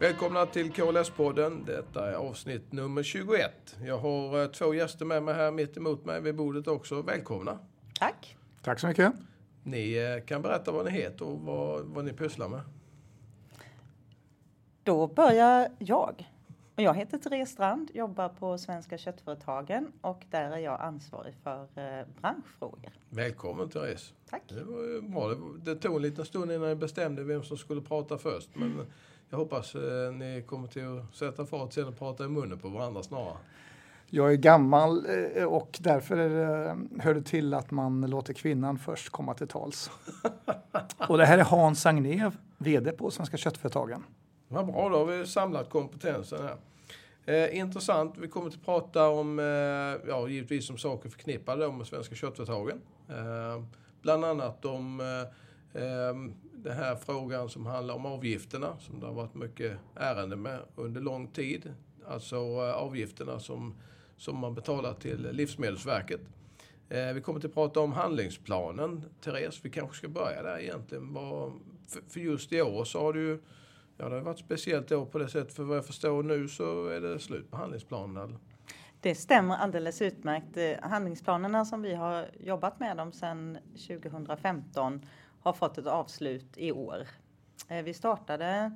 Välkomna till KLS-podden. Detta är avsnitt nummer 21. Jag har eh, två gäster med mig här mitt emot mig vid bordet också. Välkomna! Tack! Tack så mycket! Ni eh, kan berätta vad ni heter och vad, vad ni pysslar med. Då börjar jag. Jag heter Therese Strand, jobbar på Svenska Köttföretagen och där är jag ansvarig för eh, branschfrågor. Välkommen Therese! Tack! Det var bra. Det, tog en liten stund innan ni bestämde vem som skulle prata först. Men jag hoppas eh, ni kommer till att sätta fart sen och prata i munnen på varandra snarare. Jag är gammal eh, och därför är det, hör det till att man låter kvinnan först komma till tals. Och det här är Hans Agnér, VD på Svenska Köttföretagen. Vad bra, då har vi samlat kompetensen här. Eh, intressant. Vi kommer att prata om, eh, ja givetvis om saker förknippade med Svenska Köttföretagen. Eh, bland annat om eh, eh, den här frågan som handlar om avgifterna, som det har varit mycket ärende med under lång tid. Alltså eh, avgifterna som, som man betalar till Livsmedelsverket. Eh, vi kommer att prata om handlingsplanen. Therese, vi kanske ska börja där egentligen. För, just i år så har det ju Ja, det har varit speciellt år på det sättet. För vad jag förstår nu så är det slut på handlingsplanen. Eller? Det stämmer alldeles utmärkt. Eh, handlingsplanerna som vi har jobbat med dem sedan 2015 har fått ett avslut i år. Eh, vi startade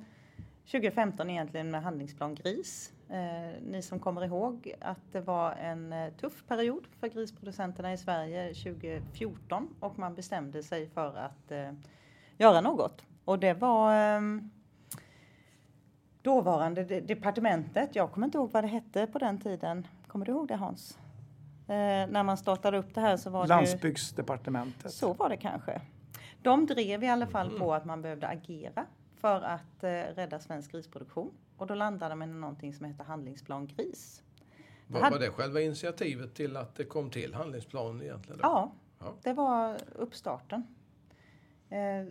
2015 egentligen med handlingsplan GRIS. Eh, ni som kommer ihåg att det var en tuff period för grisproducenterna i Sverige 2014 och man bestämde sig för att göra något. Och det var ehm, dåvarande departementet, jag kommer inte ihåg vad det hette på den tiden. Kommer du ihåg det Hans? Eh, när man startade upp det här så var Landsbygdsdepartementet. det... Så var det kanske. De drev i alla fall på att man behövde agera för att eh, rädda svensk grisproduktion. Och då landade man i någonting som heter Handlingsplan Gris. Var, var det själva initiativet till att det kom till handlingsplan egentligen? Ja, ja, det var uppstarten. Eh,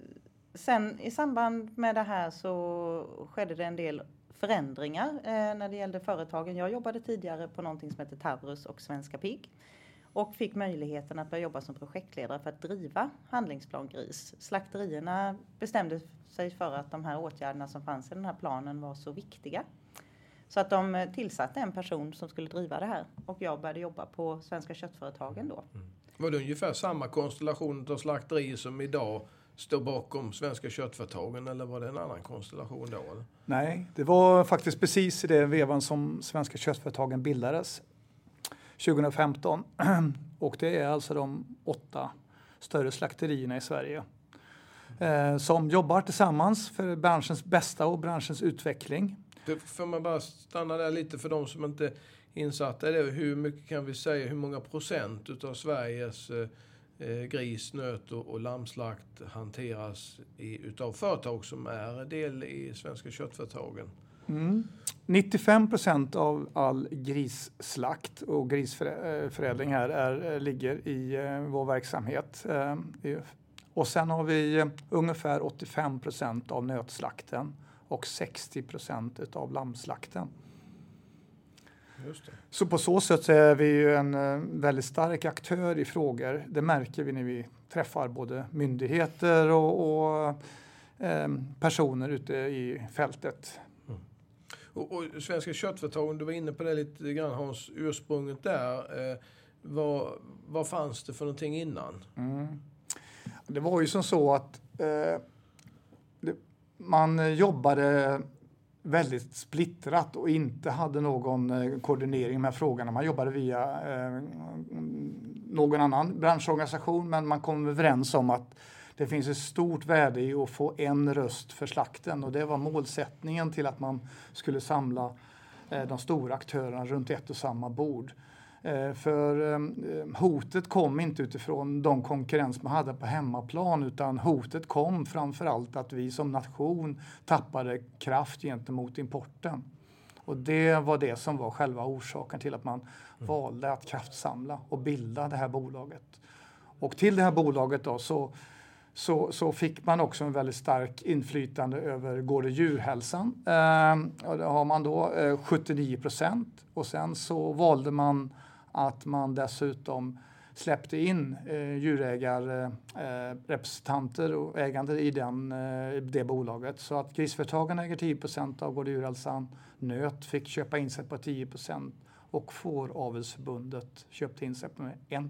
Sen i samband med det här så skedde det en del förändringar eh, när det gällde företagen. Jag jobbade tidigare på någonting som heter Taurus och Svenska Pigg och fick möjligheten att börja jobba som projektledare för att driva Handlingsplan Gris. Slakterierna bestämde sig för att de här åtgärderna som fanns i den här planen var så viktiga. Så att de eh, tillsatte en person som skulle driva det här och jag började jobba på Svenska Köttföretagen då. Mm. Var det ungefär samma konstellation av slakterier som idag står bakom Svenska köttföretagen eller var det en annan konstellation då? Eller? Nej, det var faktiskt precis i den vevan som Svenska köttföretagen bildades 2015. Och det är alltså de åtta större slakterierna i Sverige eh, som jobbar tillsammans för branschens bästa och branschens utveckling. får man bara stanna där lite för de som inte är insatta i det. Hur mycket kan vi säga, hur många procent utav Sveriges eh, eh, gris, nöt och, och lammslakt hanteras i, utav företag som är del i Svenska köttföretagen. Mm. 95 procent av all grisslakt och grisförädling här är, ligger i eh, vår verksamhet. Eh, och sen har vi ungefär 85 procent av nötslakten och 60 procent av lammslakten. Så på så sätt så är vi ju en eh, väldigt stark aktör i frågor. Det märker vi när vi träffar både myndigheter och, och eh, personer ute i fältet. Och, och Svenska köttföretagen, du var inne på det lite grann Hans, ursprunget där. Eh, vad, vad fanns det för någonting innan? Mm. Det var ju som så att eh, det, man jobbade väldigt splittrat och inte hade någon eh, koordinering med frågorna. Man jobbade via eh, någon annan branschorganisation men man kom överens om att det finns ett stort värde i att få en röst för slakten och det var målsättningen till att man skulle samla eh, de stora aktörerna runt ett och samma bord. Eh, för eh, hotet kom inte utifrån de konkurrens man hade på hemmaplan utan hotet kom framför allt att vi som nation tappade kraft gentemot importen. Och det var det som var själva orsaken till att man mm. valde att kraftsamla och bilda det här bolaget. Och till det här bolaget då så, så, så fick man också en väldigt stark inflytande över gård och djurhälsan. Eh, och det har man då eh, 79 procent. Och sen så valde man att man dessutom släppte in eh, djurägarrepresentanter eh, och ägande i den, eh, det bolaget. Så att grisföretagen äger 10 procent av Gård Djurhälsan, Nöt fick köpa in sig på 10 procent. Och Fåravelsförbundet köpte in sig på 1 Ja,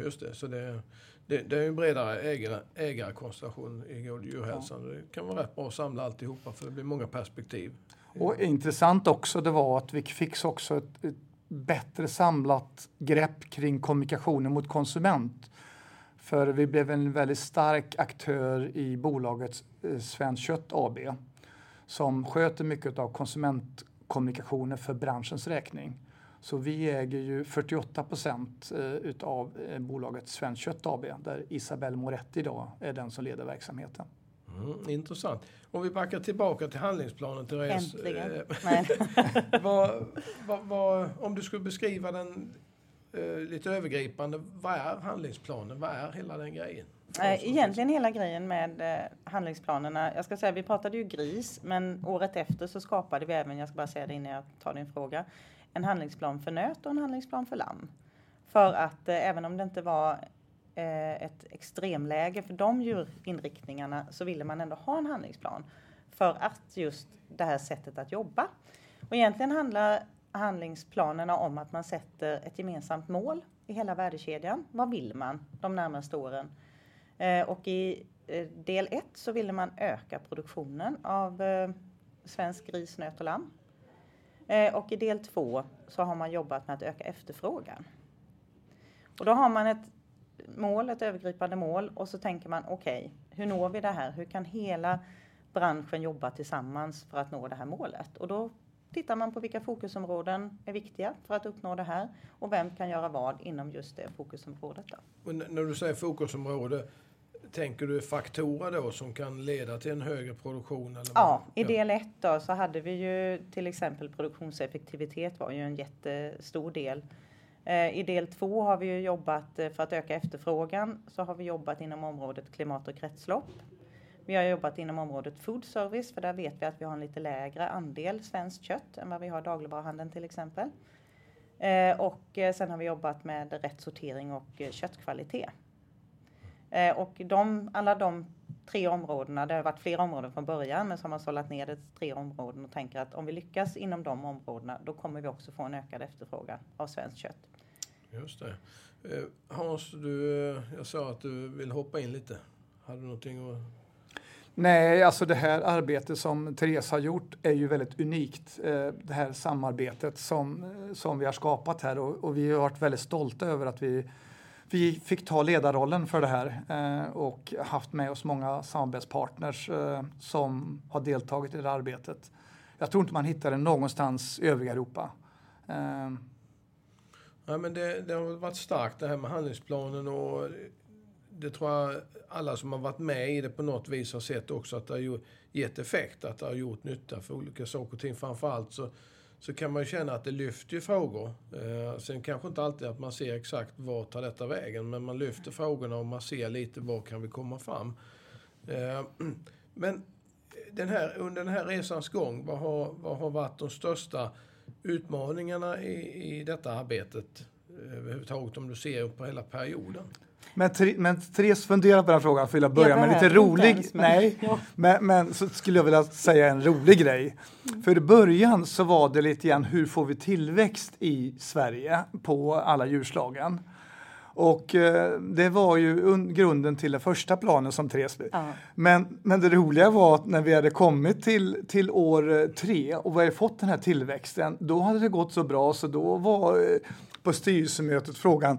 just det, så det, det, det är en bredare ägare, ägarkonstellation i Gård Djurhälsan. Ja. Det kan vara rätt bra att samla alltihopa för det blir många perspektiv. Och intressant också det var att vi fick också ett, ett bättre samlat grepp kring kommunikationen mot konsument. För vi blev en väldigt stark aktör i bolaget eh, Svenskt Kött AB som sköter mycket av konsumentkommunikationen för branschens räkning. Så vi äger ju 48 procent eh, utav eh, bolaget Svenskt Kött AB där Isabelle Moretti idag är den som leder verksamheten. Mm, intressant. Om vi backar tillbaka till handlingsplanen, Therese. Äntligen. Eh, vad, vad, vad, om du skulle beskriva den eh, lite övergripande, vad är handlingsplanen? Vad är hela den grejen? Egentligen hela grejen med handlingsplanerna. Jag ska säga, vi pratade ju gris, men året efter så skapade vi även, jag ska bara säga det innan jag tar din fråga, en handlingsplan för nöt och en handlingsplan för lamm. För att eh, även om det inte var Eh, ett extremläge för de djurinriktningarna så ville man ändå ha en handlingsplan för att just det här sättet att jobba. Och egentligen handlar handlingsplanerna om att man sätter ett gemensamt mål i hela värdekedjan. Vad vill man de närmaste åren? Eh, och i eh, del ett så ville man öka produktionen av eh, svensk gris, nöt och lamm. Eh, och i del två så har man jobbat med att öka efterfrågan. Och då har man ett mål, ett övergripande mål och så tänker man okej, okay, hur når vi det här? Hur kan hela branschen jobba tillsammans för att nå det här målet? Och då tittar man på vilka fokusområden är viktiga för att uppnå det här och vem kan göra vad inom just det fokusområdet. Då. Men när du säger fokusområde, tänker du faktorer då som kan leda till en högre produktion? Eller ja, i del 1 då så hade vi ju till exempel produktionseffektivitet var ju en jättestor del Eh, I del två har vi ju jobbat eh, för att öka efterfrågan så har vi jobbat inom området klimat och kretslopp. Vi har jobbat inom området food service för där vet vi att vi har en lite lägre andel svenskt kött än vad vi har dagligvaruhandeln till exempel. Eh, och sen har vi jobbat med rätt sortering och köttkvalitet. Och de, alla de tre områdena, det har varit flera områden från början men så har man sållat ner det till tre områden och tänker att om vi lyckas inom de områdena då kommer vi också få en ökad efterfrågan av svenskt kött. Just det. Eh, Hans, du, eh, jag sa att du vill hoppa in lite. Hade du någonting att... Nej, alltså det här arbetet som Therese har gjort är ju väldigt unikt. Eh, det här samarbetet som, som vi har skapat här och, och vi har varit väldigt stolta över att vi, vi fick ta ledarrollen för det här eh, och haft med oss många samarbetspartners eh, som har deltagit i det här arbetet. Jag tror inte man hittar det någonstans i övriga Europa. Eh, ja, men det, det, har varit starkt det här med handlingsplanen och det tror jag alla som har varit med i det på något vis har sett också att det har gett effekt, att det har gjort nytta för olika saker och ting. Framförallt så, så kan man ju känna att det lyfter frågor. Eh, sen kanske inte alltid att man ser exakt vart tar detta vägen, men man lyfter frågorna och man ser lite var kan vi komma fram. Eh, men den här, under den här resans gång, vad har, vad har varit de största utmaningarna i, i detta arbetet eh, överhuvudtaget om du ser på hela perioden? Men, men Therese, fundera på den frågan för jag börja med lite rolig. Ens, men, Nej, ja. men, men, så skulle jag vilja säga en rolig grej. Mm. För i början så var det lite grann hur får vi tillväxt i Sverige på alla djurslagen? Och eh, det var ju grunden till den första planen som Therese ja. men, men det roliga var att när vi hade kommit till, till år eh, tre och vi hade fått den här tillväxten, då hade det gått så bra så då var eh, på styrelsemötet frågan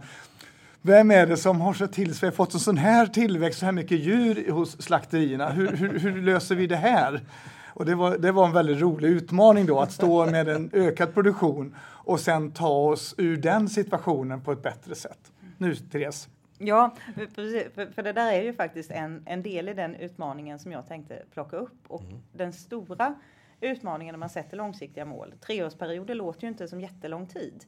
vem är det som har sett till så vi har fått en sån här tillväxt, så här mycket djur hos slakterierna? Hur, hur, hur löser vi det här? Och det var, det var en väldigt rolig utmaning då att stå med en ökad produktion och sen ta oss ur den situationen på ett bättre sätt nu, Therese. Ja. För, för, det där är ju faktiskt en, en del i den utmaningen som jag tänkte plocka upp. Och mm. den stora utmaningen när man sätter långsiktiga mål. Treårsperioder låter ju inte som jättelång tid.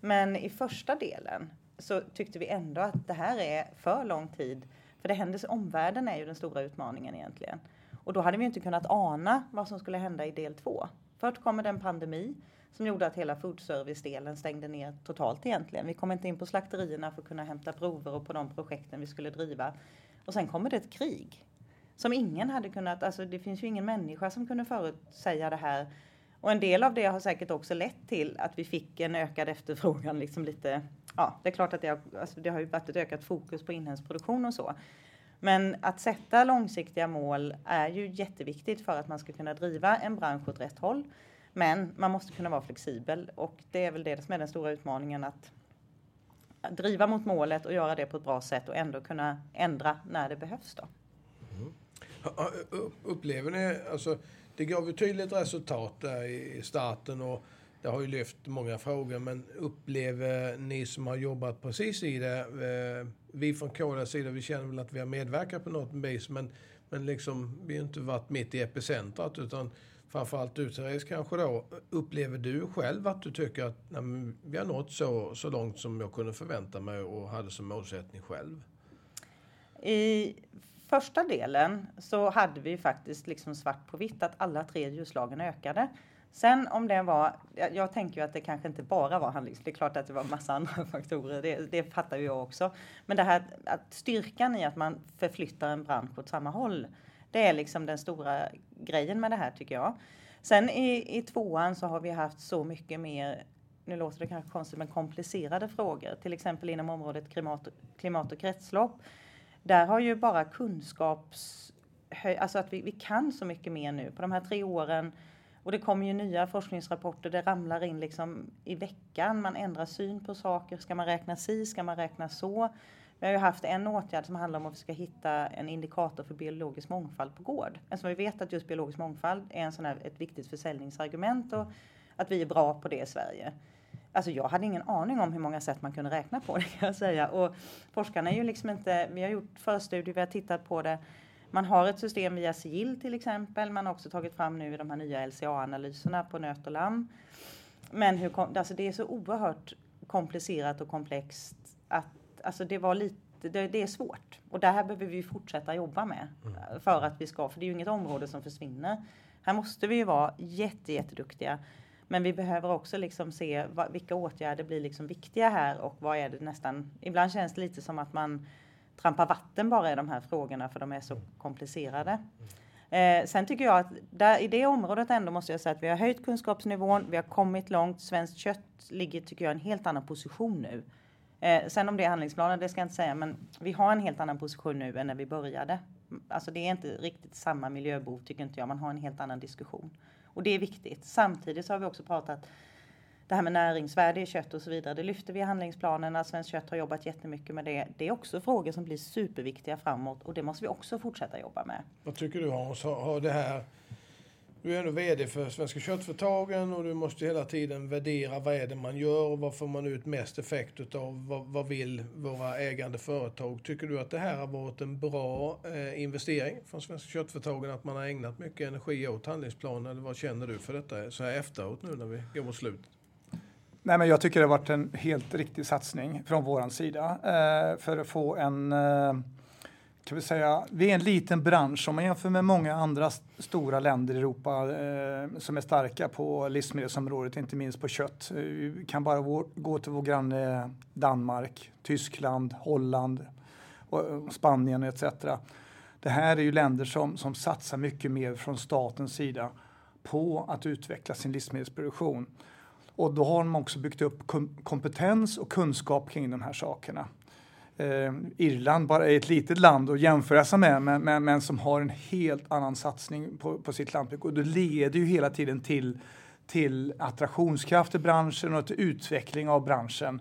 Men i första delen så tyckte vi ändå att det här är för lång tid. För det händer, omvärlden är ju den stora utmaningen egentligen. Och då hade vi inte kunnat ana vad som skulle hända i del två. Först kommer den pandemi som gjorde att hela foodservice-delen stängde ner totalt egentligen. Vi kom inte in på slakterierna för att kunna hämta prover och på de projekten vi skulle driva. Och sen kommer det ett krig som ingen hade kunnat, alltså det finns ju ingen människa som kunde förutsäga det här. Och en del av det har säkert också lett till att vi fick en ökad efterfrågan, liksom lite, ja, det är klart att det har, alltså det har ju varit ett ökat fokus på inhemsk produktion och så. Men att sätta långsiktiga mål är ju jätteviktigt för att man ska kunna driva en bransch åt rätt håll. Men man måste kunna vara flexibel och det är väl det som är den stora utmaningen att driva mot målet och göra det på ett bra sätt och ändå kunna ändra när det behövs. Då. Mm. Upplever ni, alltså det gav ju tydligt resultat där i starten och det har ju lyft många frågor, men upplever ni som har jobbat precis i det, eh, vi från KDs sida, vi känner väl att vi har medverkat på något vis, men, men liksom, vi har inte varit mitt i epicentrat, utan framförallt du Therese kanske då, upplever du själv att du tycker att nej, vi har nått så, så långt som jag kunde förvänta mig och hade som målsättning själv? I första delen så hade vi faktiskt liksom svart på vitt att alla tre ljuslagen ökade. Sen om det var, jag, jag, tänker ju att det kanske inte bara var handlings, det är klart att det var massa andra faktorer, det, det fattar ju jag också. Men det här att styrkan i att man förflyttar en bransch åt samma håll, det är liksom den stora grejen med det här tycker jag. Sen i, i tvåan så har vi haft så mycket mer, nu låter det kanske konstigt, men komplicerade frågor. Till exempel inom området klimat, klimat och kretslopp. Där har ju bara kunskaps... Alltså att vi, vi kan så mycket mer nu. På de här tre åren och det kommer ju nya forskningsrapporter, det ramlar in liksom i veckan. Man ändrar syn på saker. Ska man räkna si? Ska man räkna så? Vi har ju haft en åtgärd som handlar om att vi ska hitta en indikator för biologisk mångfald på gård. Eftersom vi vet att just biologisk mångfald är en sån här, ett viktigt försäljningsargument och att vi är bra på det i Sverige. Alltså jag hade ingen aning om hur många sätt man kunde räkna på det kan jag säga. Och forskarna är ju liksom inte, vi har gjort förstudier, vi har tittat på det man har ett system via sigill till exempel. Man har också tagit fram nu de här nya LCA-analyserna på nöt och lamm. Men hur, alltså det är så oerhört komplicerat och komplext att alltså det var lite det, det, är svårt och det här behöver vi fortsätta jobba med mm. för att vi ska, för det är ju inget område som försvinner. Här måste vi ju vara jätte, jätteduktiga. Men vi behöver också liksom se vad, vilka åtgärder blir liksom viktiga här och vad är det nästan. Ibland känns det lite som att man trampa vatten bara i de här frågorna för de är så komplicerade. Eh, sen tycker jag att där, i det området ändå måste jag säga att vi har höjt kunskapsnivån, vi har kommit långt. Svenskt kött ligger, tycker jag, i en helt annan position nu. Eh, sen om det är handlingsplanen, det ska jag inte säga, men vi har en helt annan position nu än när vi började. Alltså det är inte riktigt samma miljöbov tycker inte jag, man har en helt annan diskussion. Och det är viktigt. Samtidigt så har vi också pratat det här med näringsvärde i kött och så vidare, det lyfter vi i handlingsplanerna. Svenskt kött har jobbat jättemycket med det. Det är också frågor som blir superviktiga framåt och det måste vi också fortsätta jobba med. Vad tycker du Hans? Har det här du är ändå VD för Svenska köttföretagen och du måste hela tiden värdera vad är det man gör och vad får man ut mest effekt utav? Vad, vad vill våra ägande företag? Tycker du att det här har varit en bra eh, investering från Svenska köttföretagen? Att man har ägnat mycket energi åt handlingsplanen? Eller vad känner du för detta så här efteråt nu när vi går mot slutet? Nej, men jag tycker det har varit en helt riktig satsning från vår sida eh, för att få en eh, kan vi säga, vi är en liten bransch om man jämför med många andra stora länder i Europa eh, som är starka på livsmedelsområdet, inte minst på kött. Eh, vi kan bara vår, gå till vår granne Danmark, Tyskland, Holland, och Spanien etc. Det här är ju länder som, som satsar mycket mer från statens sida på att utveckla sin livsmedelsproduktion. Och då har de också byggt upp kompetens och kunskap kring de här sakerna. Eh, Irland bara är ett litet land att jämföra sig med, men, men, men, som har en helt annan satsning på, på sitt lantbruk. Och det leder ju hela tiden till, till attraktionskraft i branschen och till utveckling av branschen.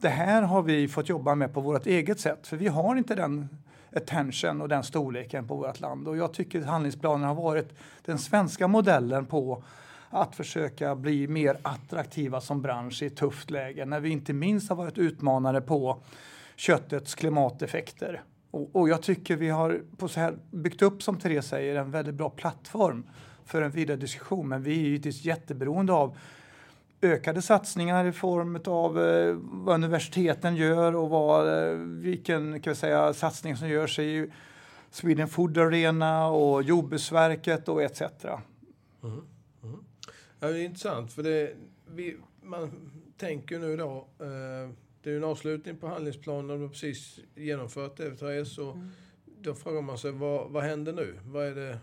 Det här har vi fått jobba med på vårt eget sätt, för vi har inte den attention och den storleken på vårt land. Och jag tycker att handlingsplanen har varit den svenska modellen på att försöka bli mer attraktiva som bransch i ett tufft läge när vi inte minst har varit utmanade på köttets klimateffekter. Och, och jag tycker vi har på så här byggt upp, som Therese säger, en väldigt bra plattform för en vidare diskussion. Men vi är givetvis jätteberoende av ökade satsningar i form av eh, vad universiteten gör och vad, eh, vilken kan vi säga, satsning som görs i Sweden Food Arena och Jordbruksverket och etc. Mm, mm. Ja, det är intressant för det, vi, man tänker nu då, eh, det är en avslutning på handlingsplanen, de har precis genomfört det, Therese, och mm. då frågar man sig vad, vad händer nu? Vad är det,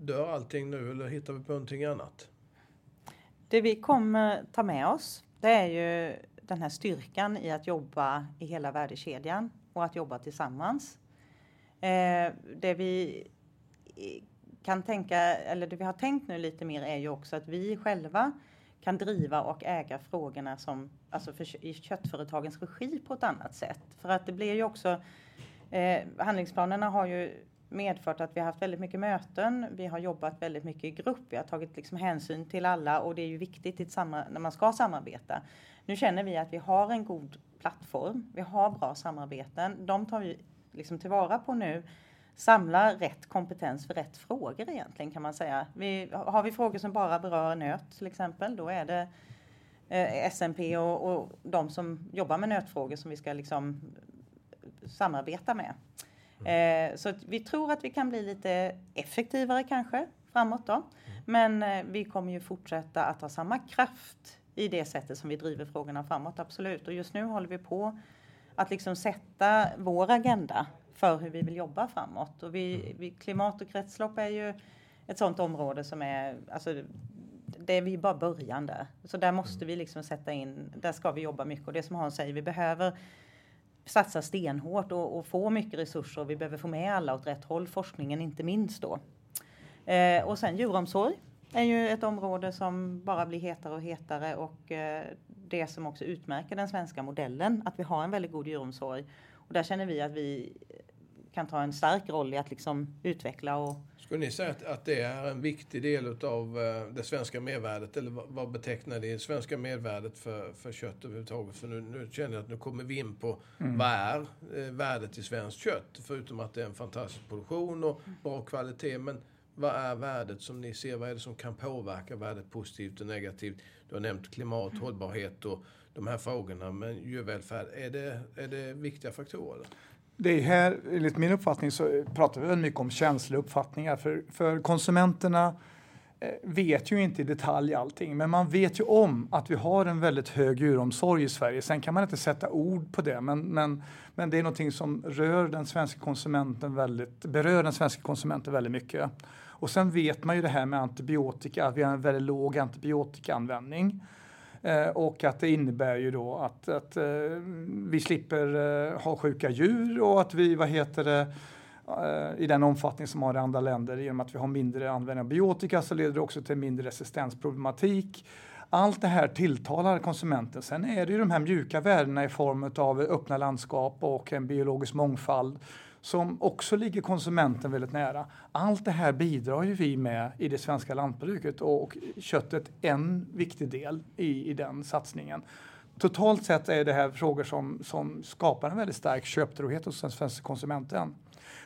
dör allting nu eller hittar vi på någonting annat? Det vi kommer ta med oss, det är ju den här styrkan i att jobba i hela värdekedjan och att jobba tillsammans. Eh, det vi kan tänka, eller det vi har tänkt nu lite mer är ju också att vi själva kan driva och äga frågorna som, alltså för, i köttföretagens regi på ett annat sätt. För att det blir ju också, eh, handlingsplanerna har ju medfört att vi har haft väldigt mycket möten. Vi har jobbat väldigt mycket i grupp. Vi har tagit liksom hänsyn till alla och det är ju viktigt i när man ska samarbeta. Nu känner vi att vi har en god plattform. Vi har bra samarbeten. De tar vi liksom tillvara på nu. Samla rätt kompetens för rätt frågor egentligen kan man säga. Vi, har vi frågor som bara berör nöt till exempel, då är det eh, SMP och, och de som jobbar med nötfrågor som vi ska liksom samarbeta med. Eh, så vi tror att vi kan bli lite effektivare kanske framåt då. Men eh, vi kommer ju fortsätta att ha samma kraft i det sättet som vi driver frågorna framåt, absolut. Och just nu håller vi på att liksom sätta vår agenda för hur vi vill jobba framåt. Och vi, vi, klimat och kretslopp är ju ett sådant område som är, alltså, det är vi bara början där. Så där måste vi liksom sätta in, där ska vi jobba mycket. Och det som Hans säger, vi behöver satsa stenhårt och, och, få mycket resurser. Vi behöver få med alla åt rätt håll, forskningen inte minst då. Eh, och sen djuromsorg är ju ett område som bara blir hetare och hetare och eh, det som också utmärker den svenska modellen, att vi har en väldigt god djuromsorg. Och där känner vi att vi kan ta en stark roll i att liksom utveckla och skulle ni säga att, att det är en viktig del av eh, det svenska mervärdet? Eller vad betecknar det svenska mervärdet för, för kött överhuvudtaget? För nu, nu känner jag att nu kommer vi in på mm. vad är eh, värdet i svenskt kött? Förutom att det är en fantastisk produktion och bra kvalitet. Men vad är värdet som ni ser? Vad är det som kan påverka värdet positivt och negativt? Du har nämnt klimat, mm. hållbarhet och de här frågorna. Men djurvälfärd, är det, är det viktiga faktorer? Det är här, enligt min uppfattning, så pratar vi väldigt mycket om känsliga uppfattningar. För, för konsumenterna eh, vet ju inte i detalj allting, men man vet ju om att vi har en väldigt hög djuromsorg i Sverige. Sen kan man inte sätta ord på det, men, men, men det är någonting som rör den svenska konsumenten väldigt, berör den svenska konsumenten väldigt mycket. Och sen vet man ju det här med antibiotika, att vi har en väldigt låg antibiotikaanvändning. Eh, och att det innebär ju då att, att eh, vi slipper eh, ha sjuka djur och att vi, vad heter det, i den omfattning som har i andra länder. Genom att vi har mindre användning av biotika så leder det också till mindre resistensproblematik. Allt det här tilltalar konsumenten. Sen är det ju de här mjuka värdena i form av öppna landskap och en biologisk mångfald som också ligger konsumenten väldigt nära. Allt det här bidrar ju vi med i det svenska lantbruket och köttet en viktig del i, i den satsningen. Totalt sett är det här frågor som, som skapar en väldigt stark köptrohet hos den svenska konsumenten.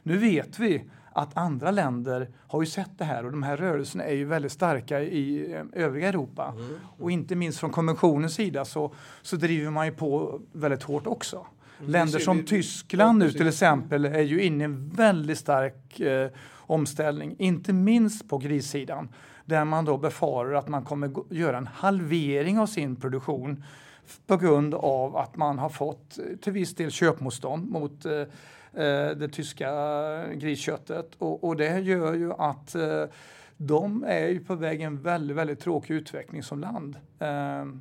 Nu vet vi att andra länder har ju sett det här och de här rörelserna är ju väldigt starka i eh, övriga Europa. Mm. Mm. Och inte minst från konventionens sida så, så driver man ju på väldigt hårt också. Länder som vi, Tyskland nu till exempel är ju inne i en väldigt stark eh, omställning, inte minst på grissidan, där man då befarar att man kommer göra en halvering av sin produktion på grund av att man har fått eh, till viss del köpmotstånd mot eh, eh, det tyska grisköttet och, och, det gör ju att eh, de är ju på väg en väldigt, väldigt tråkig utveckling som land. Eh, mm.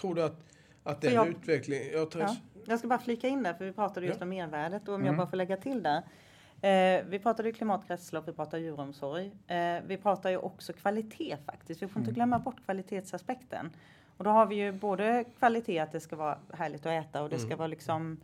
Tror du att att den jag, utveckling... Jag, ja, jag ska bara flika in där, för vi pratade just ja. om mervärdet och om mm. jag bara får lägga till där. Eh, vi pratade ju klimatkretslopp, vi pratar djuromsorg. Eh, vi pratar ju också kvalitet faktiskt. Vi får mm. inte glömma bort kvalitetsaspekten. Och då har vi ju både kvalitet, att det ska vara härligt att äta och det ska mm. vara liksom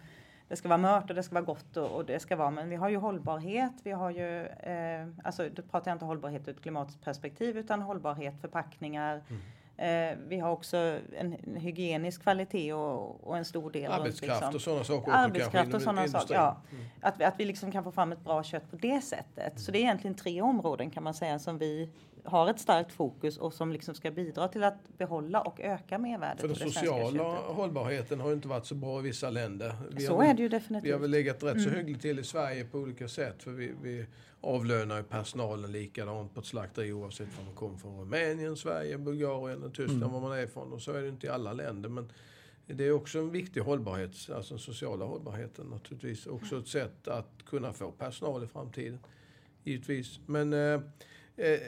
det ska vara mört och det ska vara gott och, och, det ska vara, men vi har ju hållbarhet, vi har ju, eh, alltså då pratar jag inte hållbarhet ur ett klimatperspektiv utan hållbarhet, förpackningar, mm. Eh, vi har också en hygienisk kvalitet och, och en stor del Arbetskraft runt, liksom, och sådana saker. Arbetskraft och sådana saker, ja. Mm. Att, att vi liksom kan få fram ett bra kött på det sättet. Mm. Så det är egentligen tre områden kan man säga som vi har ett starkt fokus och som liksom ska bidra till att behålla och öka mervärdet. För den sociala hållbarheten har inte varit så bra i vissa länder. Vi så har, är det ju definitivt. Vi har väl legat rätt mm. så hyggligt till i Sverige på olika sätt. För vi, vi avlönar ju personalen likadant på ett slakteri oavsett om man kommer från Rumänien, Sverige, Bulgarien, Tyskland, mm. var man är ifrån. Och så är det inte i alla länder. Men det är också en viktig hållbarhet, alltså den sociala hållbarheten naturligtvis. Också ett sätt att kunna få personal i framtiden, givetvis. Men eh, Eh,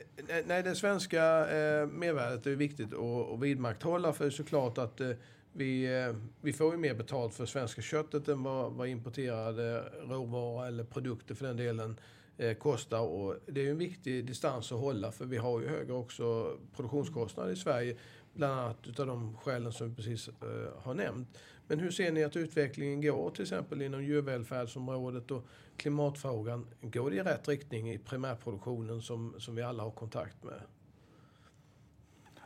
nej, det svenska eh, mervärdet är viktigt att, att vidmakthålla för det är såklart att eh, vi, eh, vi får ju mer betalt för svenska köttet än vad, vad importerade råvaror eller produkter för den delen eh, kostar. Och det är ju en viktig distans att hålla för vi har ju högre också produktionskostnader i Sverige. Bland annat utav de skälen som vi precis eh, har nämnt. Men hur ser ni att utvecklingen går till exempel inom djurvälfärdsområdet och klimatfrågan? Går det i rätt riktning i primärproduktionen som, som vi alla har kontakt med?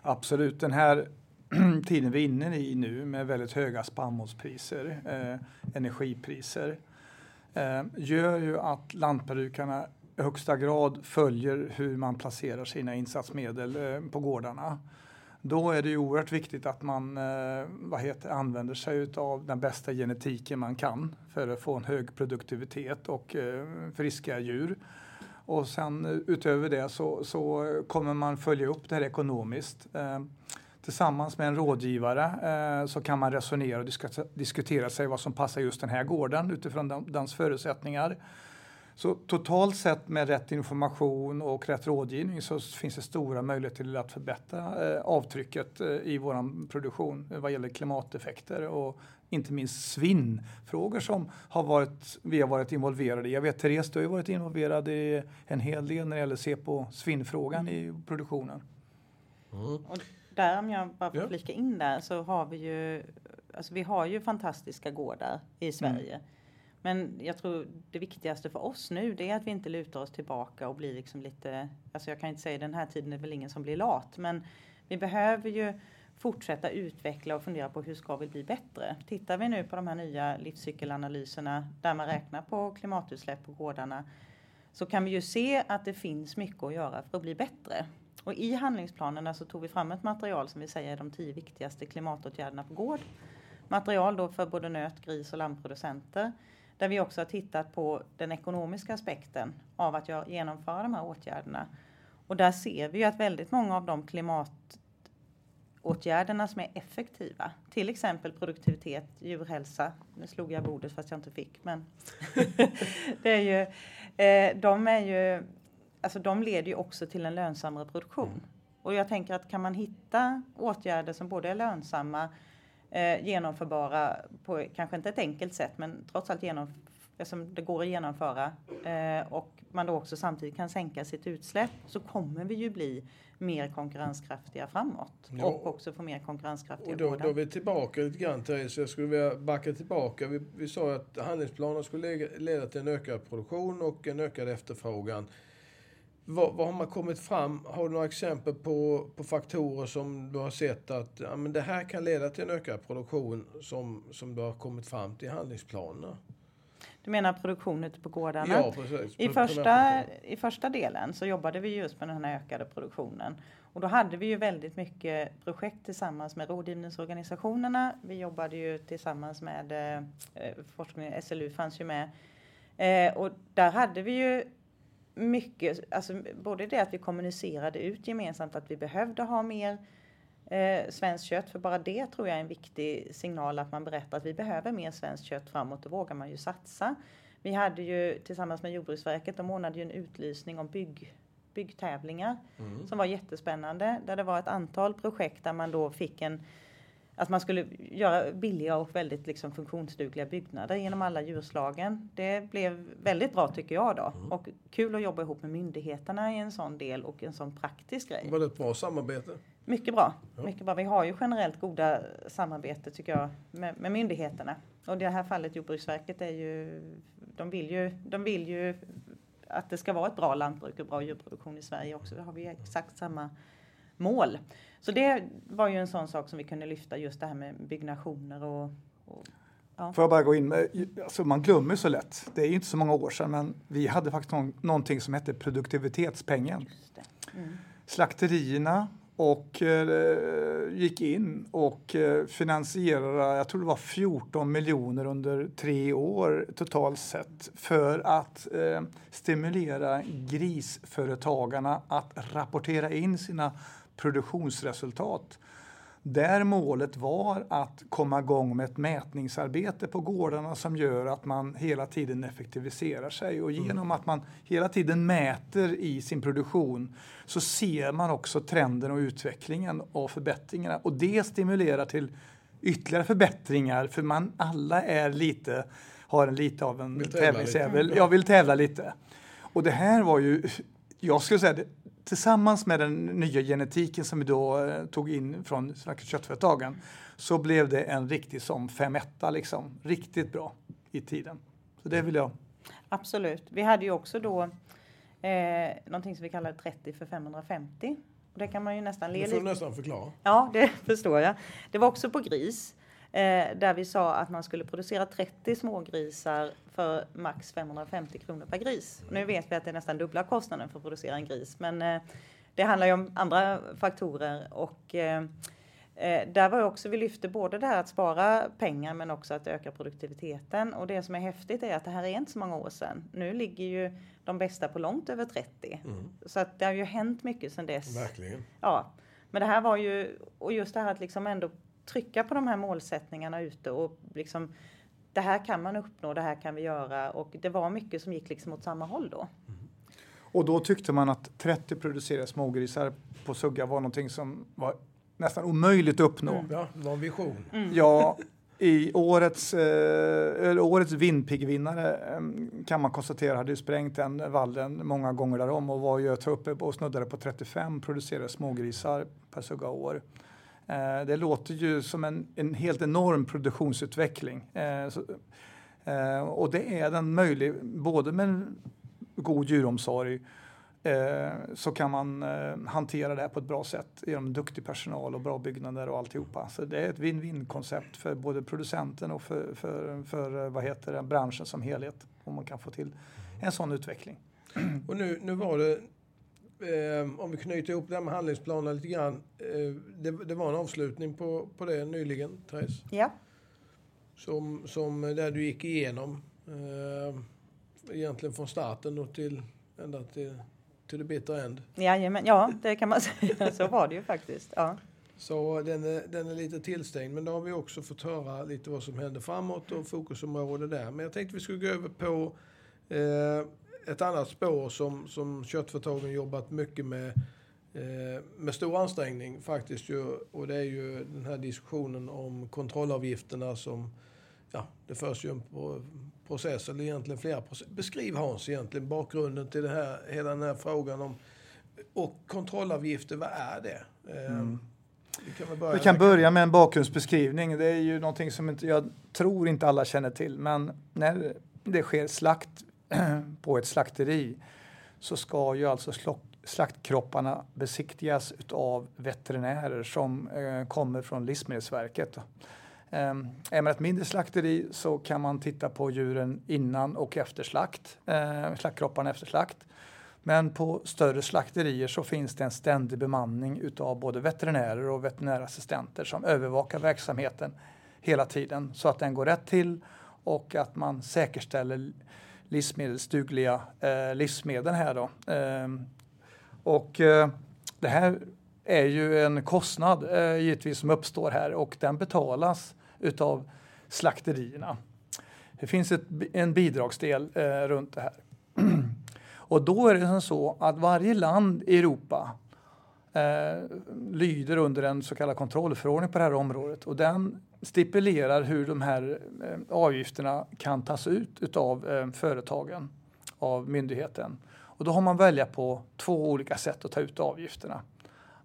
Absolut. Den här tiden vi är inne i nu med väldigt höga spannmålspriser, eh, energipriser, eh, Eh, gör ju att lantbrukarna i högsta grad följer hur man placerar sina insatsmedel eh, på gårdarna. Då är det ju oerhört viktigt att man eh, vad heter, använder sig av den bästa genetiken man kan för att få en hög produktivitet och eh, friska djur. Och sen eh, utöver det så, så kommer man följa upp det här ekonomiskt. Eh, Tillsammans med en rådgivare eh, så kan man resonera och diskutera sig vad som passar just den här gården utifrån dens förutsättningar. Så totalt sett med rätt information och rätt rådgivning så finns det stora möjligheter till att förbättra eh, avtrycket eh, i vår produktion vad gäller klimateffekter och inte minst svinnfrågor som har varit, vi har varit involverade i. Jag vet Therese, du har varit involverad i en hel del när det gäller att se på svinnfrågan i produktionen. Mm. Där om jag bara får ja. flika in där så har vi ju, alltså vi har ju fantastiska gårdar i Sverige. Mm. Men jag tror det viktigaste för oss nu det är att vi inte lutar oss tillbaka och blir liksom lite, alltså jag kan inte säga den här tiden är väl ingen som blir lat, men vi behöver ju fortsätta utveckla och fundera på hur ska vi bli bättre? Tittar vi nu på de här nya livscykelanalyserna där man räknar på klimatutsläpp på gårdarna så kan vi ju se att det finns mycket att göra för att bli bättre. Och i handlingsplanerna så tog vi fram ett material som vi säger är de tio viktigaste klimatåtgärderna på gård. Material då för både nöt, gris och lammproducenter där vi också har tittat på den ekonomiska aspekten av att genomföra de här åtgärderna. Och där ser vi ju att väldigt många av de klimatåtgärderna som är effektiva, till exempel produktivitet, djurhälsa, nu slog jag bordet fast jag inte fick, men det är ju, eh, de är ju, alltså de leder ju också till en lönsammare produktion. Och jag tänker att kan man hitta åtgärder som både är lönsamma eh, genomförbara på kanske inte ett enkelt sätt men trots allt genom, som det går att genomföra eh, och man då också samtidigt kan sänka sitt utsläpp så kommer vi ju bli mer konkurrenskraftiga framåt ja. och också få mer konkurrenskraftiga och då, då är vi tillbaka lite grann Therese, jag skulle vilja backa tillbaka. Vi, vi sa att handlingsplanen skulle leda till en ökad produktion och en ökad efterfrågan. Vad, vad, har man kommit fram? Har du några exempel på, på faktorer som du har sett att ja, men det här kan leda till en ökad produktion som, som du har kommit fram till i handlingsplanerna? Du menar produktion ute på gårdarna? Ja, precis. I första, I första delen så jobbade vi just med den här ökade produktionen. Och då hade vi ju väldigt mycket projekt tillsammans med rådgivningsorganisationerna. Vi jobbade ju tillsammans med eh, forskning, SLU fanns ju med. Eh, och där hade vi ju mycket, alltså både det att vi kommunicerade ut gemensamt att vi behövde ha mer eh, svenskt kött, för bara det tror jag är en viktig signal att man berättar att vi behöver mer svenskt kött framåt, då vågar man ju satsa. Vi hade ju tillsammans med Jordbruksverket, de ordnade ju en utlysning om bygg, byggtävlingar mm. som var jättespännande, där det var ett antal projekt där man då fick en att man skulle göra billiga och väldigt liksom funktionsdugliga byggnader genom alla djurslagen. Det blev väldigt bra tycker jag då. Mm. Och kul att jobba ihop med myndigheterna i en sån del och en sån praktisk grej. Var det ett bra samarbete? Mycket bra. Ja. Mycket bra. Vi har ju generellt goda samarbete tycker jag med, med myndigheterna. Och i det här fallet Jordbruksverket är ju de, vill ju, de vill ju att det ska vara ett bra lantbruk och bra djurproduktion i Sverige också. Då har vi exakt samma mål. Så det var ju en sån sak som vi kunde lyfta, just det här med byggnationer och, och Ja. Får jag bara gå in med, alltså man glömmer så lätt. Det är ju inte så många år sedan men vi hade faktiskt någon, någonting som hette produktivitetspengen. Mm. Slakterierna och eh, gick in och eh, finansierade, jag tror det var 14 miljoner under tre år totalt sett för att eh, stimulera grisföretagarna att rapportera in sina produktionsresultat. Där målet var att komma igång med ett mätningsarbete på gårdarna som gör att man hela tiden effektiviserar sig. Och Mm. genom att man hela tiden mäter i sin produktion så ser man också trenden och utvecklingen och förbättringarna. Och det stimulerar till ytterligare förbättringar för man alla är lite, har en lite av en tävlingsjävel. Jag vill tävla lite. Och det här var ju, jag skulle säga det, tillsammans med den nya genetiken som vi då eh, tog in från svenska köttföretagen så blev det en riktig som 5 liksom. Riktigt bra i tiden. Så det vill jag. Absolut. Vi hade ju också då eh, någonting som vi kallar 30 för 550. Och det kan man ju nästan le Det får du lite nästan förklara. Ja, det förstår jag. Det var också på gris. Eh, där vi sa att man skulle producera 30 smågrisar för max 550 kronor per gris. Nu vet vi att det är nästan dubbla kostnaden för att producera en gris. Men eh, det handlar ju om andra faktorer. Och eh, eh, där var också, vi lyfte både det här att spara pengar men också att öka produktiviteten. Och det som är häftigt är att det här är inte så många år sedan. Nu ligger ju de bästa på långt över 30. Mm. Så att det har ju hänt mycket sedan dess. Verkligen. Ja, men det här var ju, och just det här att liksom ändå trycka på de här målsättningarna ute och liksom det här kan man uppnå, det här kan vi göra och det var mycket som gick liksom åt samma håll då. Och då tyckte man att 30 producerade smågrisar på Sugga var någonting som var nästan omöjligt att uppnå. Mm. Ja, det var en vision. Ja, i årets, eh, årets Vindpigg-vinnare eh, kan man konstatera hade ju sprängt den vallen många gånger därom och var ju jag tror, uppe och snuddade på 35 producerade smågrisar per sugga år. Eh, det låter ju som en, en helt enorm produktionsutveckling. Eh, så, eh, och det är den möjlig både med en god djuromsorg eh, så kan man eh, hantera det här på ett bra sätt genom duktig personal och bra byggnader och alltihopa. Så det är ett win-win koncept för både producenten och för, för, för eh, vad heter det, branschen som helhet. Om man kan få till en sån utveckling. Och nu, nu var det, eh, om vi knyter ihop det här med handlingsplanen lite grann. Eh, det, det var en avslutning på, på det nyligen, Therese. Ja, Som, som där du gick igenom eh, egentligen från starten och till ända till, till the bitter end. Jajamän, ja det kan man säga, så var det ju faktiskt. Ja. Så den är, den är lite tillstängd. Men då har vi också fått höra lite vad som händer framåt och fokusområde där. Men jag tänkte vi skulle gå över på eh, ett annat spår som, som köttföretagen jobbat mycket med eh, med stor ansträngning faktiskt ju. Och det är ju den här diskussionen om kontrollavgifterna som Ja, det förs ju en pro- process, eller egentligen flera processer. Beskriv Hans egentligen bakgrunden till det här, hela den här frågan om och kontrollavgifter, vad är det? Eh, Vi kan börja Vi kan börja med en bakgrundsbeskrivning. Det är ju någonting som inte, jag tror inte alla känner till. Men när det sker slakt på ett slakteri så ska ju alltså slaktkropparna besiktigas av veterinärer som eh, kommer från Livsmedelsverket. Eh, är man ett mindre slakteri så kan man titta på djuren innan och efter slakt, eh, slaktkropparna efter slakt. Men på större slakterier så finns det en ständig bemanning utav både veterinärer och veterinärassistenter som övervakar verksamheten hela tiden så att den går rätt till och att man säkerställer livsmedelsdugliga eh, livsmedel här då. Ehm, och eh, det här är ju en kostnad eh, givetvis som uppstår här och den betalas utav slakterierna. Det finns ett, en bidragsdel eh, runt det här. Och då är det som så att varje land i Europa eh, lyder under en så kallad kontrollförordning på det här området och den stipulerar hur de här eh, avgifterna kan tas ut utav eh, företagen, av myndigheten. Och då har man välja på två olika sätt att ta ut avgifterna.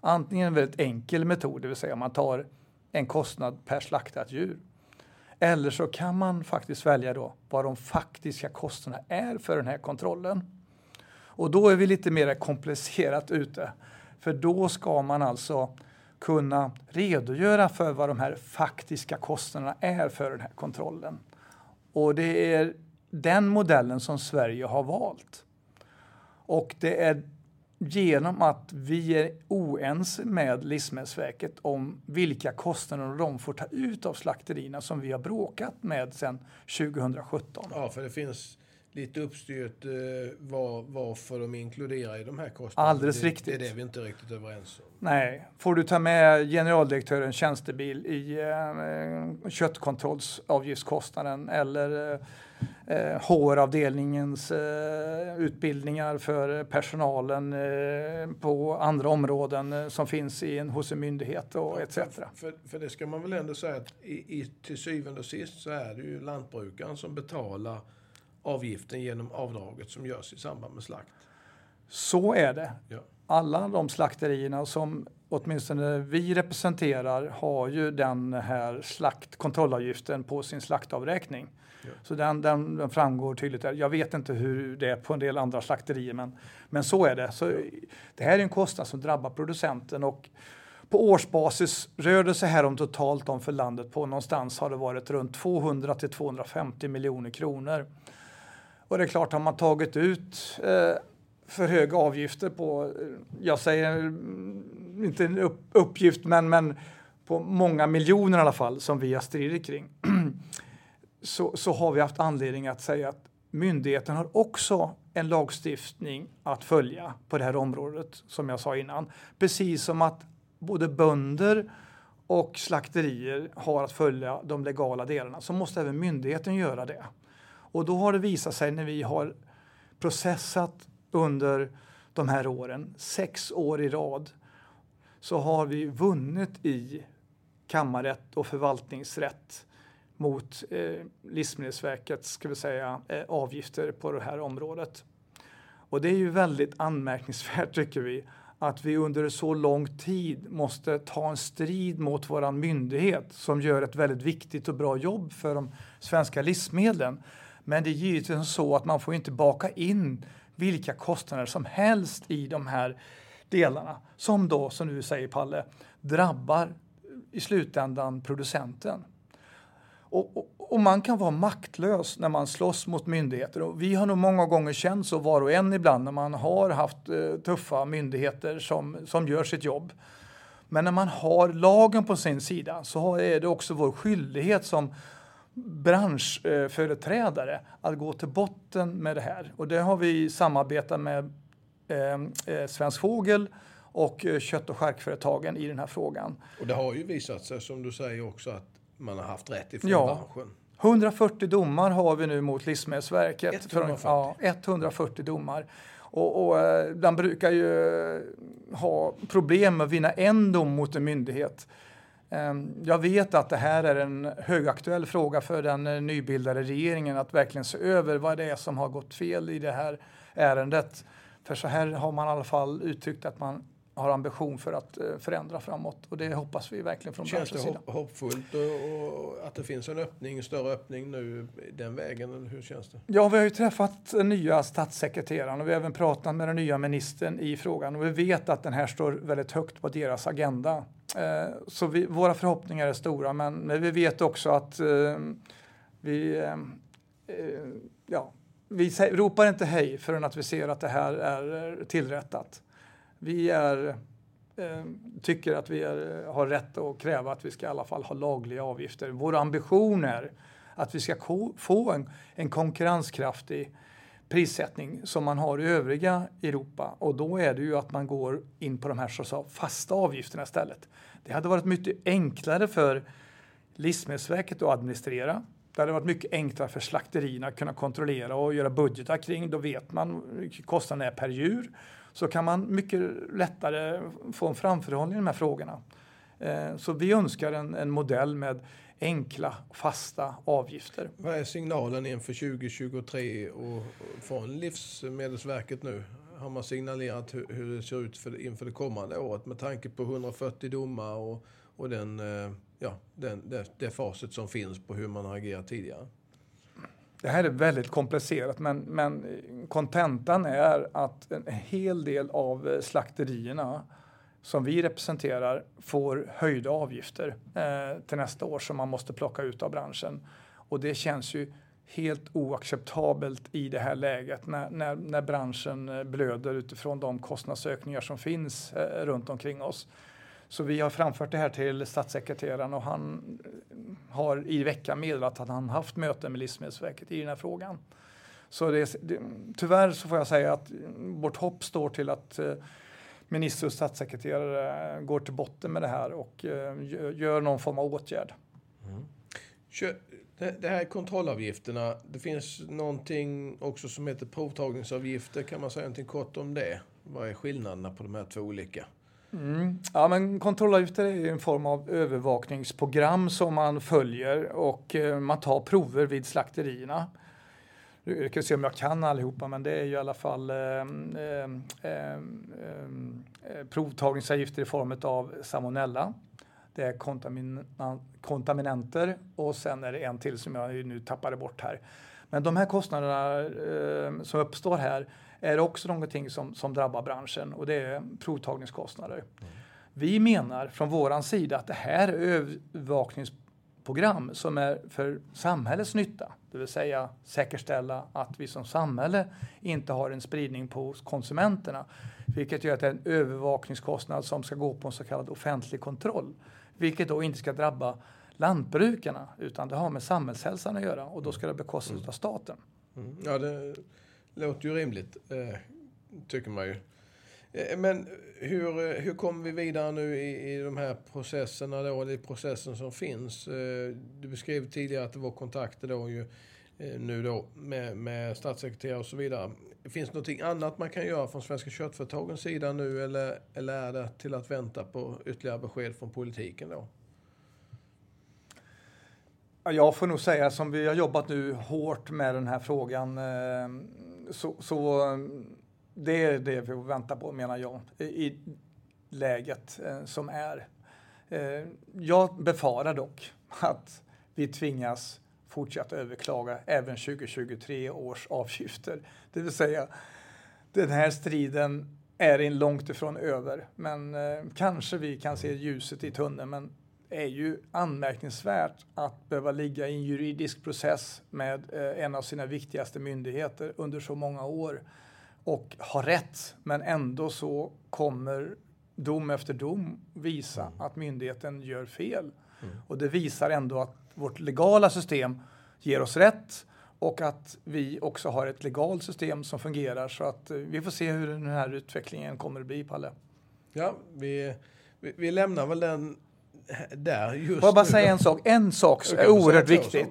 Antingen en väldigt enkel metod, det vill säga man tar en kostnad per slaktat djur. Eller så kan man faktiskt välja då vad de faktiska kostnaderna är för den här kontrollen. Och då är vi lite mer komplicerat ute. För då ska man alltså kunna redogöra för vad de här faktiska kostnaderna är för den här kontrollen. Och det är den modellen som Sverige har valt. Och det är genom att vi är oense med Livsmedelsverket om vilka kostnader de får ta ut av slakterierna som vi har bråkat med sedan 2017. Ja, för det finns lite uppstyrt eh, var, varför de inkluderar i de här kostnaderna. Alldeles det, riktigt. Det är det vi inte är riktigt överens om. Nej, får du ta med generaldirektörens tjänstebil i eh, köttkontrollsavgiftskostnaden eller eh, HR-avdelningens eh, utbildningar för personalen eh, på andra områden eh, som finns i en, hos en myndighet och etc. För, för det ska man väl ändå säga att i, i, till syvende och sist så är det ju lantbrukaren som betalar avgiften genom avdraget som görs i samband med slakt. Så är det. Ja. Alla de slakterierna som åtminstone vi representerar har ju den här slaktkontrollavgiften på sin slaktavräkning. Ja. Så den, den, den, framgår tydligt där. Jag vet inte hur det är på en del andra slakterier men, men så är det. Så det här är en kostnad som drabbar producenten och på årsbasis rör det sig här om totalt om för landet på någonstans har det varit runt 200 till 250 miljoner kronor. Och det är klart, har man tagit ut eh, för höga avgifter på, eh, jag säger mm, inte en upp, uppgift, men, men på många miljoner i alla fall som vi har stridit kring, så, så har vi haft anledning att säga att myndigheten har också en lagstiftning att följa på det här området, som jag sa innan. Precis som att både bönder och slakterier har att följa de legala delarna, så måste även myndigheten göra det. Och då har det visat sig när vi har processat under de här åren, sex år i rad, så har vi vunnit i kammarrätt och förvaltningsrätt mot eh, Livsmedelsverkets ska vi säga, eh, avgifter på det här området. Och det är ju väldigt anmärkningsvärt tycker vi att vi under så lång tid måste ta en strid mot våran myndighet som gör ett väldigt viktigt och bra jobb för de svenska livsmedlen. Men det är givetvis så att man får inte baka in vilka kostnader som helst i de här delarna som då, som du säger Palle, drabbar i slutändan producenten. Och, och, och, man kan vara maktlös när man slåss mot myndigheter. Och vi har nog många gånger känt så var och en ibland när man har haft eh, tuffa myndigheter som, som gör sitt jobb. Men när man har lagen på sin sida så är det också vår skyldighet som branschföreträdare att gå till botten med det här. Och det har vi samarbetat med eh, eh Svensk Fågel och eh, kött och charkföretagen i den här frågan. Och det har ju visat sig, som du säger också, att man har haft rätt ifrån ja. branschen. 140 domar har vi nu mot Livsmedelsverket. 140? För, ja, 140 domar. Och, och eh, den brukar ju ha problem med att vinna en dom mot en myndighet. Ehm, jag vet att det här är en högaktuell fråga för den eh, nybildade regeringen att verkligen se över vad det är som har gått fel i det här ärendet. För så här har man i alla fall uttryckt att man har ambition för att eh, förändra framåt och det hoppas vi verkligen från Känns det sida. hoppfullt och, och, att det finns en öppning, en större öppning nu den vägen? Hur känns det? Ja, vi har ju träffat den nya statssekreteraren och vi har även pratat med den nya ministern i frågan och vi vet att den här står väldigt högt på deras agenda. Eh, så vi, våra förhoppningar är stora, men, men vi vet också att eh, vi, eh, eh ja, vi ropar inte hej förrän att vi ser att det här är eh, tillrättat. Vi är, eh, tycker att vi är, eh, har rätt att kräva att vi ska i alla fall ha lagliga avgifter. Vår ambition är att vi ska få en, en konkurrenskraftig prissättning som man har i övriga Europa och då är det ju att man går in på de här så fasta avgifterna istället. Det hade varit mycket enklare för Livsmedelsverket att administrera. Det hade varit mycket enklare för slakterierna att kunna kontrollera och göra budgetar kring. Då vet man hur mycket kostnaden är per djur. Så kan man mycket lättare få en framförhållning i de här frågorna. Eh, så vi önskar en, en modell med enkla fasta avgifter. Vad är signalen inför 2023 och från Livsmedelsverket nu? Har man signalerat hur, hur det ser ut för, inför det kommande året med tanke på 140 domar och, och den, eh, ja, den, det, det facit som finns på hur man har agerat tidigare? Det här är väldigt komplicerat men, men kontentan är att en hel del av slakterierna som vi representerar får höjda avgifter eh, till nästa år som man måste plocka ut av branschen. Och det känns ju helt oacceptabelt i det här läget när, när, när branschen eh, blöder utifrån de kostnadsökningar som finns eh, runt omkring oss. Så vi har framfört det här till statssekreteraren och han eh, har i veckan meddelat att han haft möte med Livsmedelsverket i den här frågan. Så det, det, tyvärr så får jag säga att eh, vårt hopp står till att eh, minister och statssekreterare går till botten med det här och eh, gör någon form av åtgärd. Mm. Det här kontrollavgifterna, det finns någonting också som heter provtagningsavgifter. Kan man säga någonting kort om det? Vad är skillnaderna på de här två olika? Mm. Ja, men kontrollavgifter är en form av övervakningsprogram som man följer och eh, man tar prover vid slakterierna. Jag kan se om jag kan allihopa, men det är ju i alla fall eh, eh, eh, eh provtagningsavgifter i form av salmonella. Det är kontamin kontaminanter och sen är det en till som jag nu tappade bort här. Men de här kostnaderna eh, som uppstår här är också någonting som, som drabbar branschen och det är provtagningskostnader. Mm. Vi menar från våran sida att det här är övervakningsprogram som är för samhällets nytta, det vill säga säkerställa att vi som samhälle inte har en spridning på konsumenterna, vilket gör att det är en övervakningskostnad som ska gå på en så kallad offentlig kontroll, vilket då inte ska drabba lantbrukarna utan det har med samhällshälsan att göra och då ska det bekostas mm. av staten. Mm. Ja, det låter ju rimligt, eh, tycker man ju. Eh, men hur, eh, hur kommer vi vidare nu i, i de här processerna då, eller i processen som finns? Eh, du beskrev tidigare att det var kontakter då ju, nu då med, med statssekreterare och så vidare. Finns det någonting annat man kan göra från Svenska köttföretagens sida nu eller, eller är det till att vänta på ytterligare besked från politiken då? Jag får nog säga som vi har jobbat nu hårt med den här frågan så, så det är det vi väntar på menar jag i läget eh, som är. Eh, jag befarar dock att vi tvingas fortsätta överklaga även 2023 års avgifter. Det vill säga, den här striden är långt ifrån över, men eh, kanske vi kan se ljuset i tunneln. Men är ju anmärkningsvärt att behöva ligga i en juridisk process med en av sina viktigaste myndigheter under så många år och ha rätt. Men ändå så kommer dom efter dom visa mm. att myndigheten gör fel. Mm. Och det visar ändå att vårt legala system ger oss rätt och att vi också har ett legalt system som fungerar. Så att eh, vi får se hur den här utvecklingen kommer att bli, Palle. Ja, vi, vi, vi lämnar väl den där just Får jag bara säga en sak? En sak är oerhört viktig.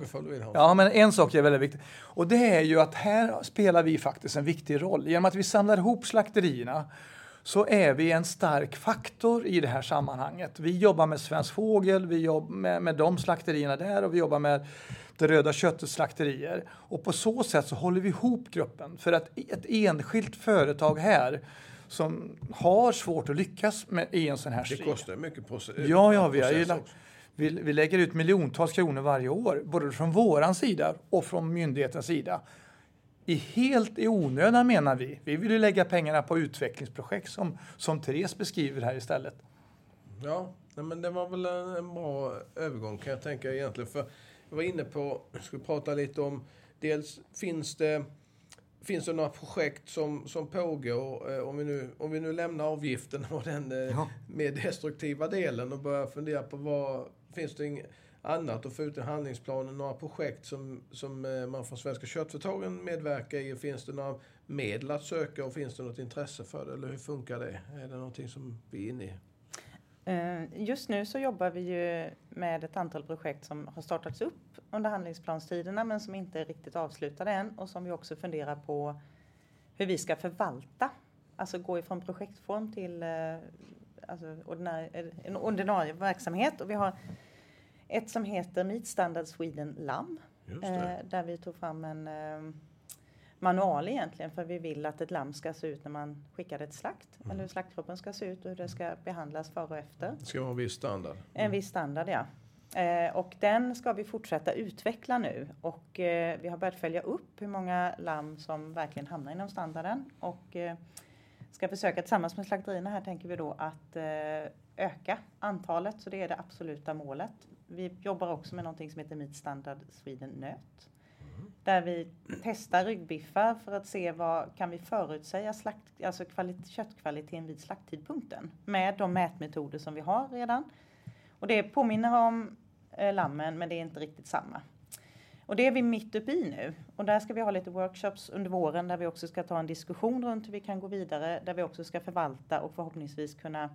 Ja, men en sak är väldigt viktig. Och det är ju att här spelar vi faktiskt en viktig roll. Genom att vi samlar ihop slakterierna så är vi en stark faktor i det här sammanhanget. Vi jobbar med Svensk Fågel, vi jobbar med, med de slakterierna där och vi jobbar med det röda köttets slakterier. Och på så sätt så håller vi ihop gruppen. För att ett enskilt företag här som har svårt att lyckas med, i en sån här strid. Det kostar mycket process. Ja, ja, vi, har vi, vi lägger ut miljontals kronor varje år, både från våran sida och från myndighetens sida. I helt i onödan menar vi. Vi vill ju lägga pengarna på utvecklingsprojekt som, som Therese beskriver här istället. Ja, men det var väl en bra övergång kan jag tänka egentligen. För jag var inne på, jag skulle prata lite om, dels finns det Finns det några projekt som, som pågår, eh, om, vi nu, om vi nu lämnar avgiften och den eh, ja. mer destruktiva delen och börjar fundera på vad, finns det inget annat att få ut i handlingsplanen, några projekt som, som eh, man från Svenska köttföretagen medverkar i? Finns det några medel att söka och finns det något intresse för det? Eller hur funkar det? Är det någonting som vi är inne i? Just nu så jobbar vi ju med ett antal projekt som har startats upp under handlingsplanstiderna men som inte är riktigt avslutade än och som vi också funderar på hur vi ska förvalta. Alltså gå ifrån projektform till eh, alltså ordinarie, en ordinarie verksamhet. Och vi har ett som heter Meat Standard Sweden LAM. Eh, där vi tog fram en eh, manual egentligen för vi vill att ett lamm ska se ut när man skickar det till slakt. Mm. Eller hur slaktkroppen ska se ut och hur det ska behandlas före och efter. Det ska vara en viss standard. Mm. En viss standard ja. Eh, och den ska vi fortsätta utveckla nu och eh, vi har börjat följa upp hur många lamm som verkligen hamnar inom standarden och eh, ska försöka tillsammans med slakterierna här tänker vi då att eh, öka antalet så det är det absoluta målet. Vi jobbar också med någonting som heter Meat Standard Sweden Nöt där vi testar ryggbiffar för att se vad kan vi förutsäga slakt, alltså kvalit, köttkvaliteten vid slakttidpunkten med de mätmetoder som vi har redan. Och det påminner om eh, lammen men det är inte riktigt samma. Och det är vi mitt uppe i nu. Och där ska vi ha lite workshops under våren där vi också ska ta en diskussion runt hur vi kan gå vidare. Där vi också ska förvalta och förhoppningsvis kunna...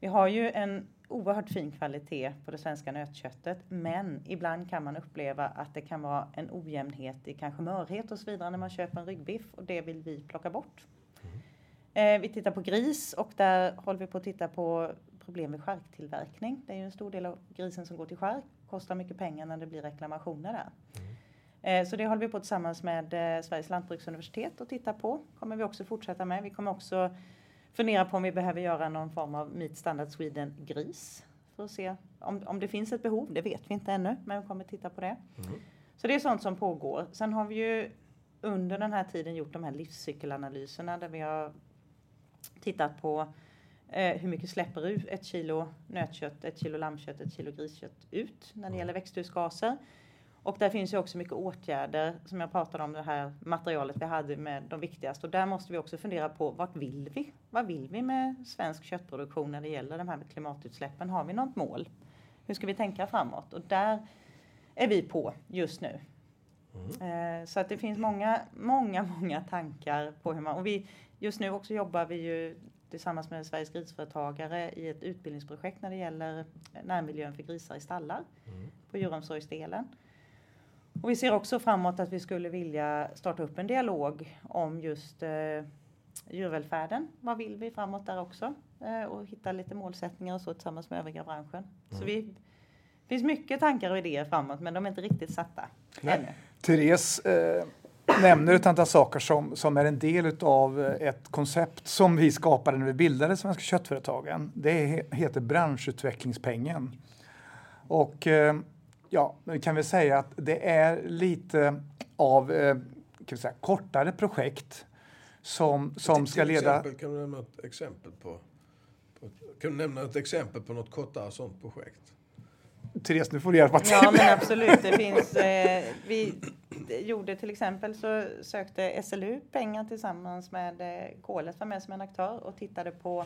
Vi har ju en oerhört fin kvalitet på det svenska nötköttet. Men ibland kan man uppleva att det kan vara en ojämnhet i kanske mörhet och så vidare när man köper en ryggbiff. Och det vill vi plocka bort. Mm. Eh, vi tittar på gris och där håller vi på att titta på problem med skärktillverkning. Det är ju en stor del av grisen som går till skärk kostar mycket pengar när det blir reklamationer där. Mm. Så det håller vi på tillsammans med eh, Sveriges lantbruksuniversitet och titta på. kommer vi också fortsätta med. Vi kommer också fundera på om vi behöver göra någon form av Meat Standard Sweden gris. För att se om, om det finns ett behov. Det vet vi inte ännu, men vi kommer titta på det. Mm. Så det är sånt som pågår. Sen har vi ju under den här tiden gjort de här livscykelanalyserna där vi har tittat på Eh, hur mycket släpper ut ett kilo nötkött, ett kilo lammkött, ett kilo griskött ut när det gäller växthusgaser. Och där finns ju också mycket åtgärder som jag pratade om det här materialet vi hade med de viktigaste. Och där måste vi också fundera på vart vill vi? Vad vill vi med svensk köttproduktion när det gäller de här med klimatutsläppen? Har vi något mål? Hur ska vi tänka framåt? Och där är vi på just nu. Mm. Eh, så att det finns många, många, många tankar på hur man, och vi, just nu också jobbar vi ju tillsammans med Sveriges grisföretagare i ett utbildningsprojekt när det gäller närmiljön för grisar i stallar mm. på djuromsorgsdelen. Och vi ser också framåt att vi skulle vilja starta upp en dialog om just eh, djurvälfärden. Vad vill vi framåt där också? Eh, och hitta lite målsättningar och så tillsammans med övriga branschen. Mm. Så vi, det finns mycket tankar och idéer framåt men de är inte riktigt satta Nej. ännu. Therese, eh nämner ett antal saker som, som är en del av eh, ett koncept som vi skapade när vi bildade Svenska köttföretagen. Det heter branschutvecklingspengen. Och eh, ja, vi kan väl säga att det är lite av eh, kan säga, kortare projekt som, som ska leda... Exempel, kan du nämna ett exempel på, på, kan du nämna ett exempel på något kortare sådant projekt? Therese, nu får du hjälpa till. Ja, men absolut. Det finns, eh, vi gjorde till exempel så sökte SLU pengar tillsammans med eh, Kolet var med som en aktör och tittade på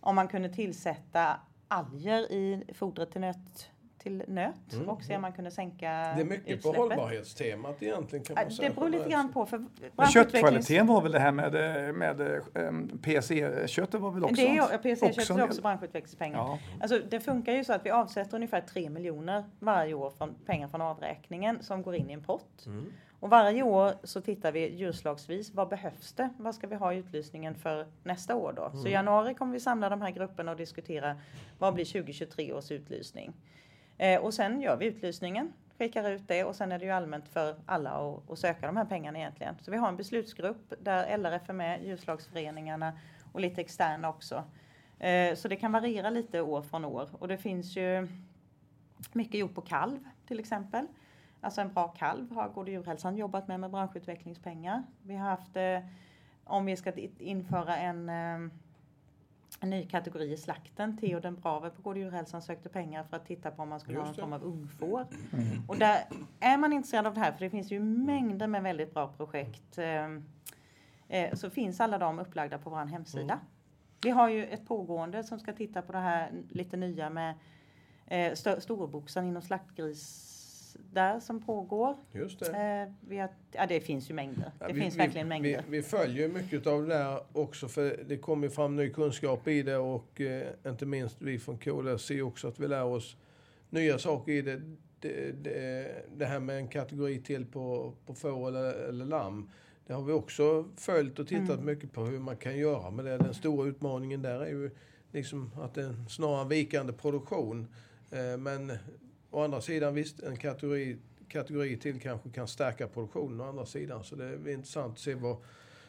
om man kunde tillsätta alger i fodret till nöt till nöt mm. och se om man kunde sänka Det är mycket utsläppet. på hållbarhetstemat egentligen kan man säga. Det beror lite grann på. För köttkvaliteten var väl det här med, med um, PSE-köttet var väl också? Det är, PSE-köttet är också branschutvecklingspengar. Ja. Alltså, det funkar ju så att vi avsätter ungefär 3 miljoner varje år från pengar från avräkningen som går in i en pott. Mm. Och varje år så tittar vi djurslagsvis. Vad behövs det? Vad ska vi ha i utlysningen för nästa år då? Mm. Så i januari kommer vi samla de här grupperna och diskutera vad blir 2023 års utlysning. Eh, och sen gör vi utlysningen, skickar ut det och sen är det ju allmänt för alla att, att söka de här pengarna egentligen. Så vi har en beslutsgrupp där LRF är med, djurslagsföreningarna och lite externa också. Eh, så det kan variera lite år från år och det finns ju mycket gjort på kalv till exempel. Alltså en bra kalv har Gård djurhälsan jobbat med med branschutvecklingspengar. Vi har haft, eh, om vi ska införa en eh, en ny kategori i slakten. Theo den Brave på Gård djurhälsan sökte pengar för att titta på om man skulle ha någon form av ungfår. Mm. Och där är man intresserad av det här, för det finns ju mängder med väldigt bra projekt. Ehm, eh, så finns alla de upplagda på vår hemsida. Mm. Vi har ju ett pågående som ska titta på det här lite nya med eh, storboxen inom slaktgris där som pågår. Just det. Eh, vi har, ja, det finns ju mängder. Ja, det vi, finns vi, verkligen mängder. Vi, vi, följer mycket av det där också för det kommer fram ny kunskap i det och eh, inte minst vi från KLS ser också att vi lär oss nya saker i det. Det, det, det här med en kategori till på, på får eller, eller lamm. Det har vi också följt och tittat mm. mycket på hur man kan göra med det. Den stora utmaningen där är ju liksom att det är snarare en vikande produktion. Eh, men Å andra sidan visst, en kategori, kategori till kanske kan stärka produktionen å andra sidan. Så det är intressant att se vad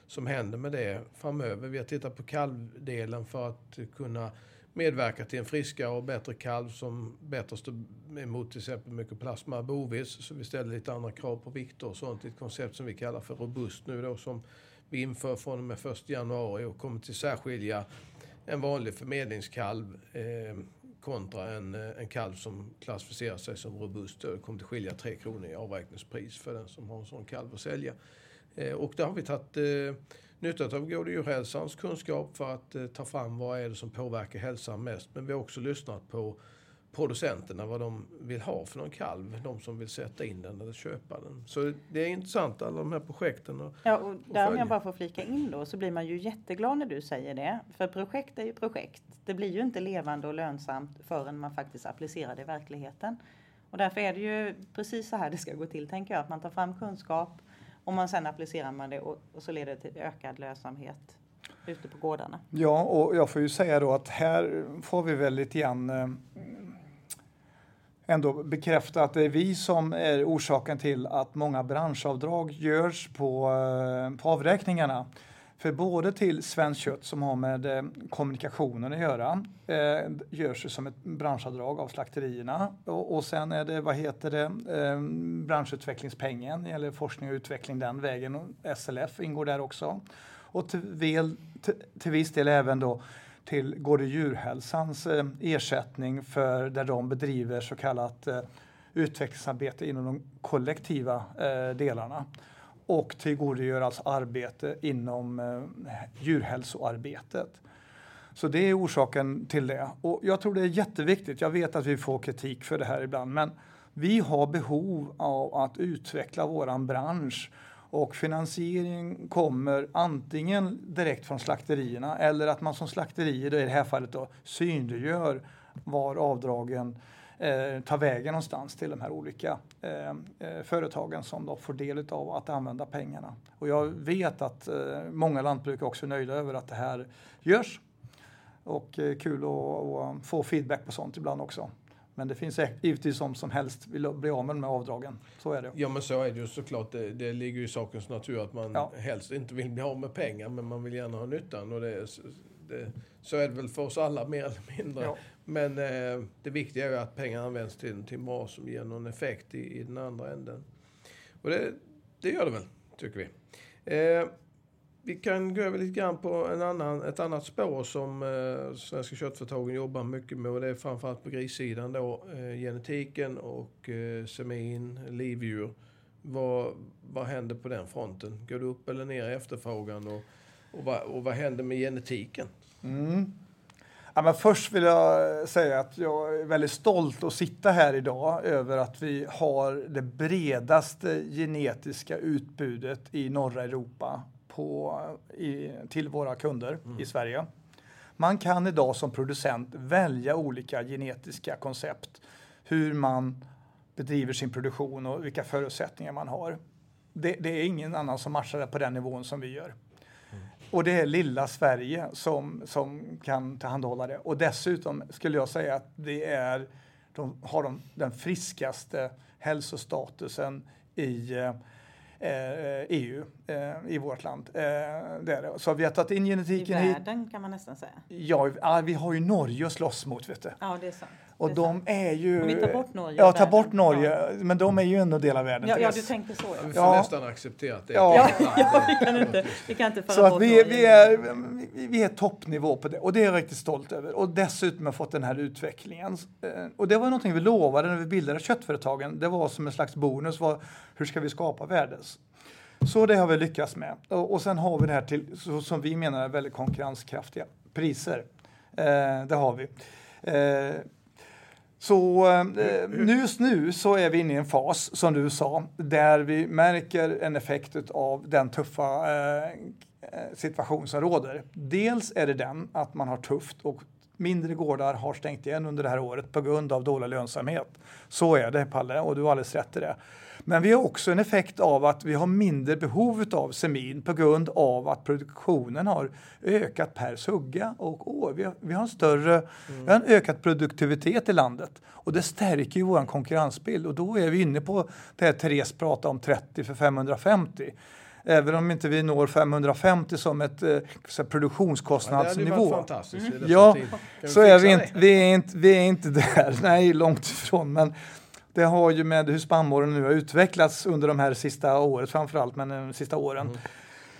som händer med det framöver. Vi har tittat på kalvdelen för att kunna medverka till en friskare och bättre kalv som bättre står emot till exempel mykoplasma bovis. Så vi ställer lite andra krav på vikter och sånt. Ett koncept som vi kallar för robust nu då som vi inför från och med 1 januari och kommer till särskilja en vanlig förmedlingskalv eh, kontra en, eh, en kalv som klassificerar sig som robust. Det kommer att skilja 3 kronor i avräkningspris för den som har en sån kalv att sälja. Eh, och där har vi tagit eh, nytta av Gode djurhälsans kunskap för att eh, ta fram vad är det som påverkar hälsan mest. Men vi har också lyssnat på producenterna, vad de vill ha för någon kalv. De som vill sätta in den eller köpa den. Så det är intressant alla de här projekten. Och, ja, och där om jag bara får flika in då så blir man ju jätteglad när du säger det. För projekt är ju projekt. Det blir ju inte levande och lönsamt förrän man faktiskt applicerar det i verkligheten. Och därför är det ju precis så här det ska gå till, tänker jag. Att man tar fram kunskap och man sen applicerar man det och, och så leder det till ökad lönsamhet ute på gårdarna. Ja, och jag får ju säga då att här får vi väl lite grann eh, ändå bekräfta att det är vi som är orsaken till att många branschavdrag görs på, eh, på avräkningarna. För både till Svenskt Kött som har med eh, kommunikationen att göra eh, görs ju som ett branschavdrag av slakterierna. Och, och sen är det, vad heter det, eh, branschutvecklingspengen, eller forskning och utveckling den vägen. Och SLF ingår där också. Och till, väl, till, till viss del även då till Gård och djurhälsans eh, ersättning för där de bedriver så kallat eh, utvecklingsarbete inom de kollektiva eh, delarna och tillgodogöras arbete inom eh, djurhälsoarbetet. Så det är orsaken till det. Och jag tror det är jätteviktigt. Jag vet att vi får kritik för det här ibland, men vi har behov av att utveckla våran bransch och finansiering kommer antingen direkt från slakterierna eller att man som slakterier, i det här fallet då, synliggör var avdragen eh, tar vägen någonstans till de här olika eh, eh, företagen som då får del av att använda pengarna. Och jag vet att eh, många lantbrukare också är nöjda över att det här görs. Och kul att få feedback på sånt ibland också. Men det finns givetvis som som helst vill bli av med de här avdragen. Så är det. Ja men så är det ju såklart. Det, det ligger ju i sakens natur att man ja. helst inte vill bli av med pengar men man vill gärna ha nyttan. Och det, det, så är det väl för oss alla mer eller mindre. Ja. Men eh, det viktiga är ju att pengarna används till till bra som ger någon effekt i, i den andra änden. Och det, det gör det väl, tycker vi. Eh, vi kan gå över lite grann på en annan, ett annat spår som eh, Svenska köttföretagen jobbar mycket med och det är framförallt på grissidan då, eh, genetiken och eh, semin, livdjur. Vad, vad händer på den fronten? Går det upp eller ner i efterfrågan och, och, vad, och vad händer med genetiken? Mm. Ja, men först vill jag säga att jag är väldigt stolt att sitta här idag över att vi har det bredaste genetiska utbudet i norra Europa på, i, till våra kunder mm. i Sverige. Man kan idag som producent välja olika genetiska koncept, hur man bedriver sin produktion och vilka förutsättningar man har. Det, det är ingen annan som matchar det på den nivån som vi gör. Och det är lilla Sverige som, som kan tillhandahålla det. Och dessutom skulle jag säga att det är, de har de, den friskaste hälsostatusen i EU eh, e eh, i vårt land. Eh, det Så vi har tagit in genetiken hit. I världen hit. kan man nästan säga. Ja, vi har ju Norge att slåss mot. Vet du. Ja, det är sant. Och de är ju... Om vi tar bort Norge Ja, ta bort Norge. Ja. Men de är ju ändå del av världen. Ja, ja du tänkte så. Ja. Vi får ja. nästan acceptera att det är ja. ja, vi kan inte, vi kan inte föra Så att vi, vi, är, vi är toppnivå på det och det är jag riktigt stolt över. Och dessutom har fått den här utvecklingen. Eh, och det var någonting vi lovade när vi bildade köttföretagen. Det var som en slags bonus. Var, hur ska vi skapa värdes? Så det har vi lyckats med. Och, och sen har vi det här till, så, som vi menar är väldigt konkurrenskraftiga priser. Eh, det har vi. Eh, så eh, just nu så är vi inne i en fas, som du sa, där vi märker en effekt av den tuffa eh, situation som råder. Dels är det den att man har tufft och mindre gårdar har stängt igen under det här året på grund av dålig lönsamhet. Så är det, Palle, och du har alldeles rätt i det. Men vi har också en effekt av att vi har mindre behov av semin på grund av att produktionen har ökat per sugga och år. Vi har, vi har en större, mm. vi har en ökad produktivitet i landet och det stärker ju vår konkurrensbild och då är vi inne på det här Therese pratade om 30 för 550 även om inte vi når 550 som ett eh, produktionskostnadsnivå. Ja. Mm. Ja, så är vi inte, vi är inte, vi är inte där, nej långt ifrån. Men det har ju med hur spannmålen nu har utvecklats under de här sista året framförallt, men de sista åren.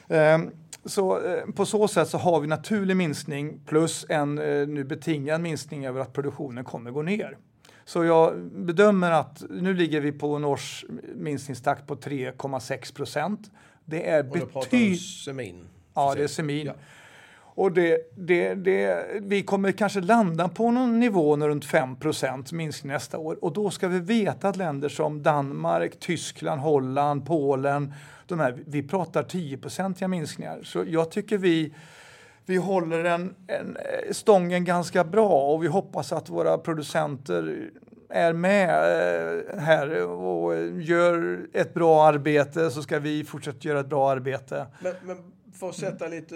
Mm. Um, så eh, på så sätt så har vi naturlig minskning plus en eh, nu betingad minskning över att produktionen kommer gå ner. Så jag bedömer att nu ligger vi på en års minskningstakt på 3,6 procent. Det är betydligt... semin? Ja, det är semin. Ja. Och det, det, det, vi kommer kanske landa på någon nivå runt 5 minskning nästa år. Och då ska vi veta att länder som Danmark, Tyskland, Holland, Polen, de här, vi pratar 10-procentiga minskningar. Så jag tycker vi, vi håller en, en, eh, stången ganska bra och vi hoppas att våra producenter är med eh, här och eh, gör ett bra arbete så ska vi fortsätta göra ett bra arbete. Men, men för att sätta lite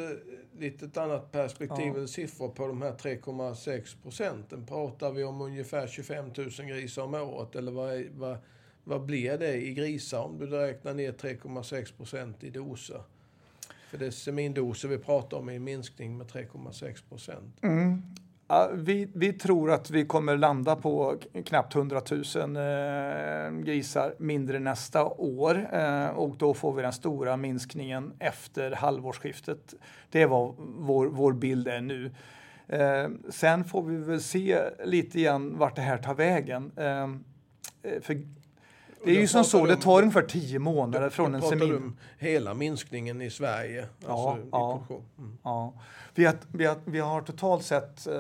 litet annat perspektiv ja. siffror på de här 3,6 procenten. Pratar vi om ungefär 25 000 grisar om året eller vad, vad, vad blir det i grisar om du räknar ner 3,6 procent i doser? För det är semindoser vi pratar om i en minskning med 3,6 procent. Mm. Vi, vi, tror att vi kommer landa på knappt 100 000 eh, grisar mindre nästa år eh, och då får vi den stora minskningen efter halvårsskiftet. Det är vad vår, vår bild är nu. Eh, sen får vi väl se lite grann vart det här tar vägen. Eh, eh, för det är ju som så, det tar ungefär tio månader från en semin. hela minskningen i Sverige? Ja, alltså ja, mm. ja. Vi, har, vi, har, vi har totalt sett eh,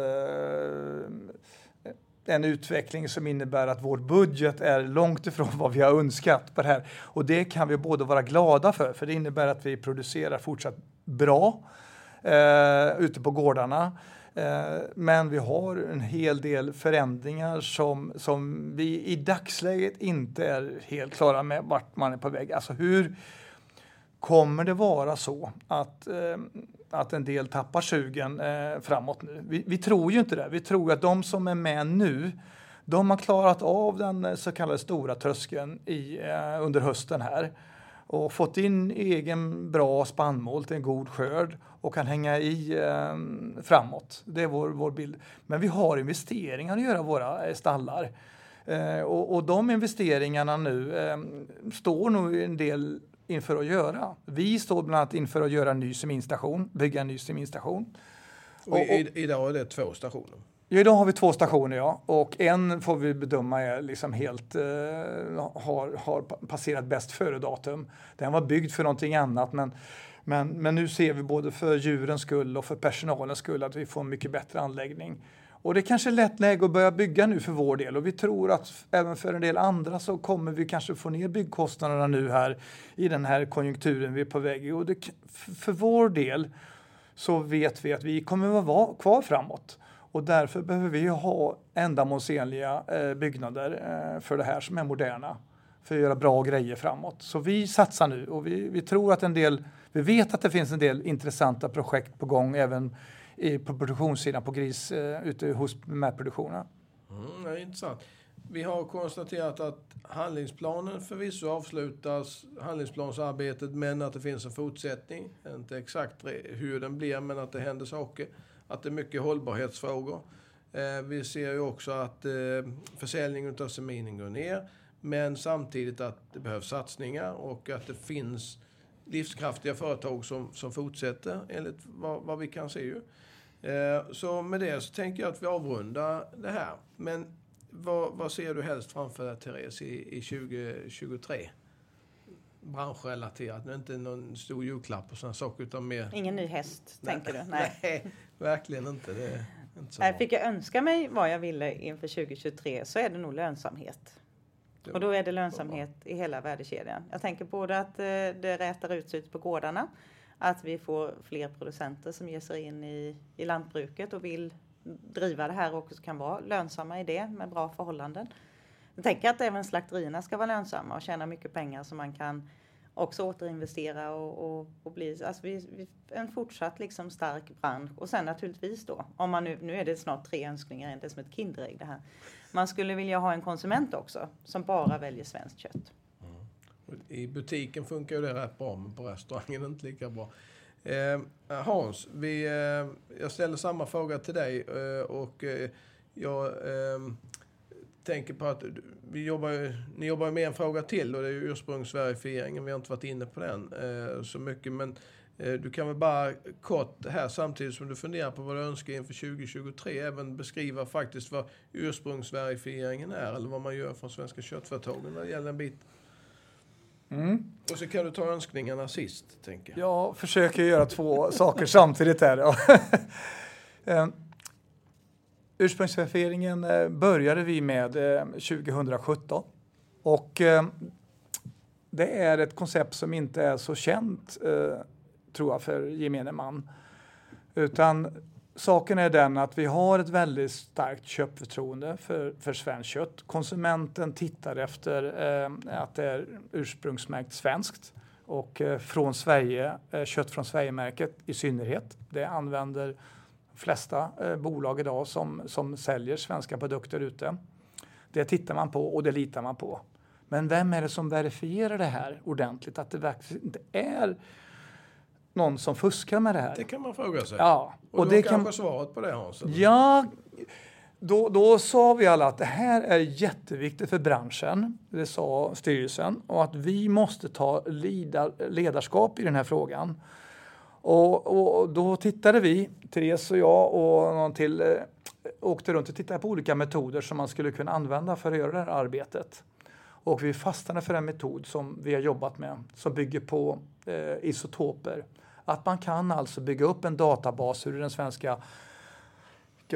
en utveckling som innebär att vår budget är långt ifrån vad vi har önskat på det här. Och det kan vi både vara glada för, för det innebär att vi producerar fortsatt bra eh, ute på gårdarna. Eh, men vi har en hel del förändringar som, som vi i dagsläget inte är helt klara med vart man är på väg. Alltså hur kommer det vara så att, eh, att en del tappar sugen eh, framåt nu? Vi, vi, tror ju inte det. Vi tror att de som är med nu, de har klarat av den så kallade stora tröskeln i, under hösten här och fått in egen bra spannmål till en god skörd och kan hänga i eh, framåt. Det är vår, vår bild. Men vi har investeringar att göra våra eh, stallar. Eh, och, och de investeringarna nu eh, står nog en del inför att göra. Vi står bland annat inför att göra en ny seminstation, bygga en ny seminstation. Och, och, och idag är det två stationer? Ja, idag har vi två stationer ja. och en får vi bedöma är liksom helt, eh, har, har passerat bäst före-datum. Den var byggd för någonting annat men, men, men nu ser vi både för djurens skull och för personalens skull att vi får en mycket bättre anläggning. Och det är kanske är lätt läge att börja bygga nu för vår del och vi tror att även för en del andra så kommer vi kanske få ner byggkostnaderna nu här i den här konjunkturen vi är på väg i. Och det, för vår del så vet vi att vi kommer att vara kvar framåt. Och därför behöver vi ha ändamålsenliga eh, byggnader eh, för det här som är moderna. För att göra bra grejer framåt. Så vi satsar nu och vi, vi tror att en del, vi vet att det finns en del intressanta projekt på gång även i, på produktionssidan på gris eh, ute hos primärproduktionen. Mm, det är intressant. Vi har konstaterat att handlingsplanen förvisso avslutas, handlingsplansarbetet, men att det finns en fortsättning. Inte exakt hur den blir, men att det händer saker att det är mycket hållbarhetsfrågor. Eh, vi ser ju också att eh, försäljningen av seminen går ner. Men samtidigt att det behövs satsningar och att det finns livskraftiga företag som, som fortsätter enligt vad, vad vi kan se. Ju. Eh, så med det så tänker jag att vi avrundar det här. Men vad, vad ser du helst framför dig, Therese, i, i 2023? Branschrelaterat. Det är inte någon stor julklapp och sådana saker utan mer... Ingen ny häst, nej, tänker du? Nej. nej, verkligen inte. Det inte nej, fick jag önska mig vad jag ville inför 2023 så är det nog lönsamhet. Och då är det lönsamhet i hela värdekedjan. Jag tänker både att eh, det rätar ut sig ute på gårdarna, att vi får fler producenter som ger sig in i, i lantbruket och vill driva det här och också kan vara lönsamma i det med bra förhållanden. Jag tänker att även slakterierna ska vara lönsamma och tjäna mycket pengar så man kan också återinvestera och, och, och bli alltså vi, vi, en fortsatt liksom stark bransch. Och sen naturligtvis då, om man nu, nu är det snart tre önskningar, det är som ett Kinderägg det här. Man skulle vilja ha en konsument också som bara väljer svenskt kött. Mm. I butiken funkar ju det rätt bra, men på restaurangen inte lika bra. Eh, Hans, vi, eh, jag ställer samma fråga till dig eh, och eh, jag eh, tänker på att vi jobbar, ni jobbar med en fråga till och det är ursprungsverifieringen. Vi har inte varit inne på den eh, så mycket. Men Eh, du kan väl bara kort här samtidigt som du funderar på vad du önskar inför 2023 även beskriva faktiskt vad ursprungsverifieringen är eller vad man gör från Svenska köttföretagen när det gäller en bit. Mm. Och så kan du ta önskningarna sist, tänker jag. Jag försöker göra två saker samtidigt här. eh, ursprungsverifieringen eh, började vi med eh, 2017 och eh, det är ett koncept som inte är så känt tror jag, för gemene man. Utan saken är den att vi har ett väldigt starkt köpförtroende för, för svenskt kött. Konsumenten tittar efter eh, att det är ursprungsmärkt svenskt och eh, från Sverige, eh, kött från Sverige-märket i synnerhet. Det använder flesta eh, bolag idag som, som säljer svenska produkter ute. Det tittar man på och det litar man på. Men vem är det som verifierar det här ordentligt? Att det verkligen inte är någon som fuskar med det här? Det kan man fråga sig. Ja. Och, och det kanske kan... svaret på det Hans? Ja, då, då sa vi alla att det här är jätteviktigt för branschen, det sa styrelsen, och att vi måste ta ledarskap i den här frågan. Och, och då tittade vi, Therese och jag och någon till, eh, åkte runt och tittade på olika metoder som man skulle kunna använda för att göra det här arbetet. Och vi fastnade för en metod som vi har jobbat med som bygger på eh, isotoper. Att man kan alltså bygga upp en databas ur den svenska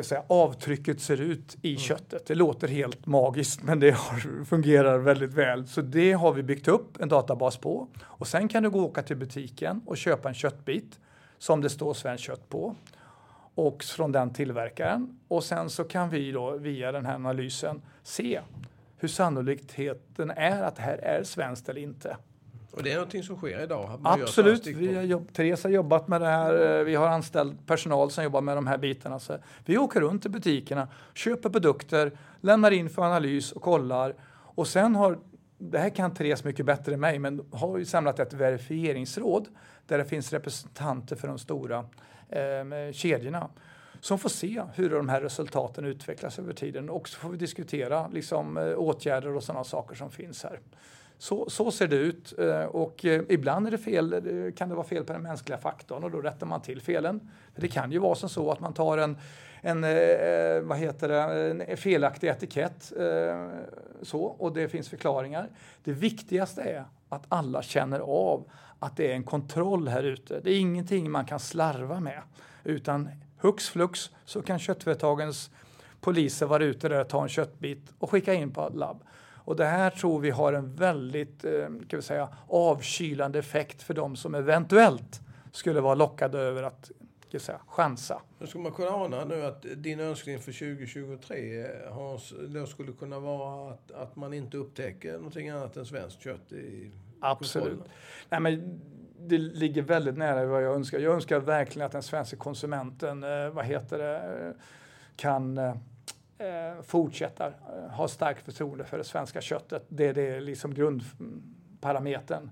ska säga, avtrycket ser ut i mm. köttet. Det låter helt magiskt men det har, fungerar väldigt väl. Så det har vi byggt upp en databas på. Och sen kan du gå och åka till butiken och köpa en köttbit som det står svenskt kött på och från den tillverkaren. Och sen så kan vi då via den här analysen se hur sannolikheten är att det här är svenskt eller inte. Och det är någonting som sker idag? Absolut. Vi har jobb, Therese har jobbat med det här. Vi har anställd personal som jobbar med de här bitarna. Så vi åker runt till butikerna, köper produkter, lämnar in för analys och kollar. Och sen har, det här kan Therese mycket bättre än mig, men har ju samlat ett verifieringsråd där det finns representanter för de stora eh, kedjorna som får se hur de här resultaten utvecklas över tiden. Och så får vi diskutera liksom, eh, åtgärder och sådana saker som finns här. Så, så ser det ut eh, och eh, ibland är det fel, eh, kan det vara fel på den mänskliga faktorn och då rättar man till felen. Det kan ju vara som så att man tar en, en vad heter det, en felaktig etikett så, och det finns förklaringar. Det viktigaste är att alla känner av att det är en kontroll här ute. Det är ingenting man kan slarva med utan hux flux så kan köttföretagens poliser vara ute där och ta en köttbit och skicka in på labb. Och det här tror vi har en väldigt eh, kan vi säga, avkylande effekt för de som eventuellt skulle vara lockade över att kan säga, chansa. Nu ska man kunna ana nu att din önskning för 2023 Hans, då skulle kunna vara att, att man inte upptäcker någonting annat än svenskt kött i Absolut. Nej, men det ligger väldigt nära vad jag önskar. Jag önskar verkligen att den svenska konsumenten eh, vad heter det, kan eh, fortsätta eh, ha starkt förtroende för det svenska köttet. Det, det är liksom grundparametern.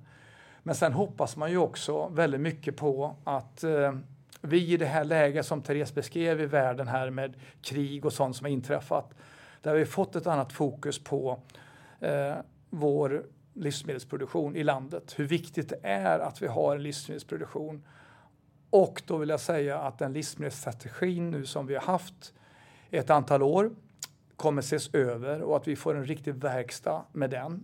Men sen hoppas man ju också väldigt mycket på att eh, vi i det här läget som Therese beskrev i världen här med krig och sånt som har inträffat, där har vi fått ett annat fokus på eh, vår livsmedelsproduktion i landet. Hur viktigt det är att vi har en livsmedelsproduktion. Och då vill jag säga att den livsmedelsstrategin nu som vi har haft ett antal år kommer ses över och att vi får en riktig verkstad med den.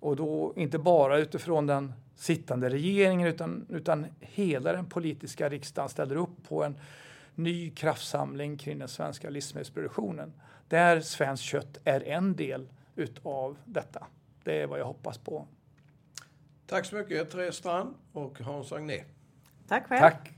Och då inte bara utifrån den sittande regeringen utan, utan hela den politiska riksdagen ställer upp på en ny kraftsamling kring den svenska livsmedelsproduktionen. Där svenskt kött är en del utav detta. Det är vad jag hoppas på. Tack så mycket Therese Strand och Hans Agné. Tack själv. Tack.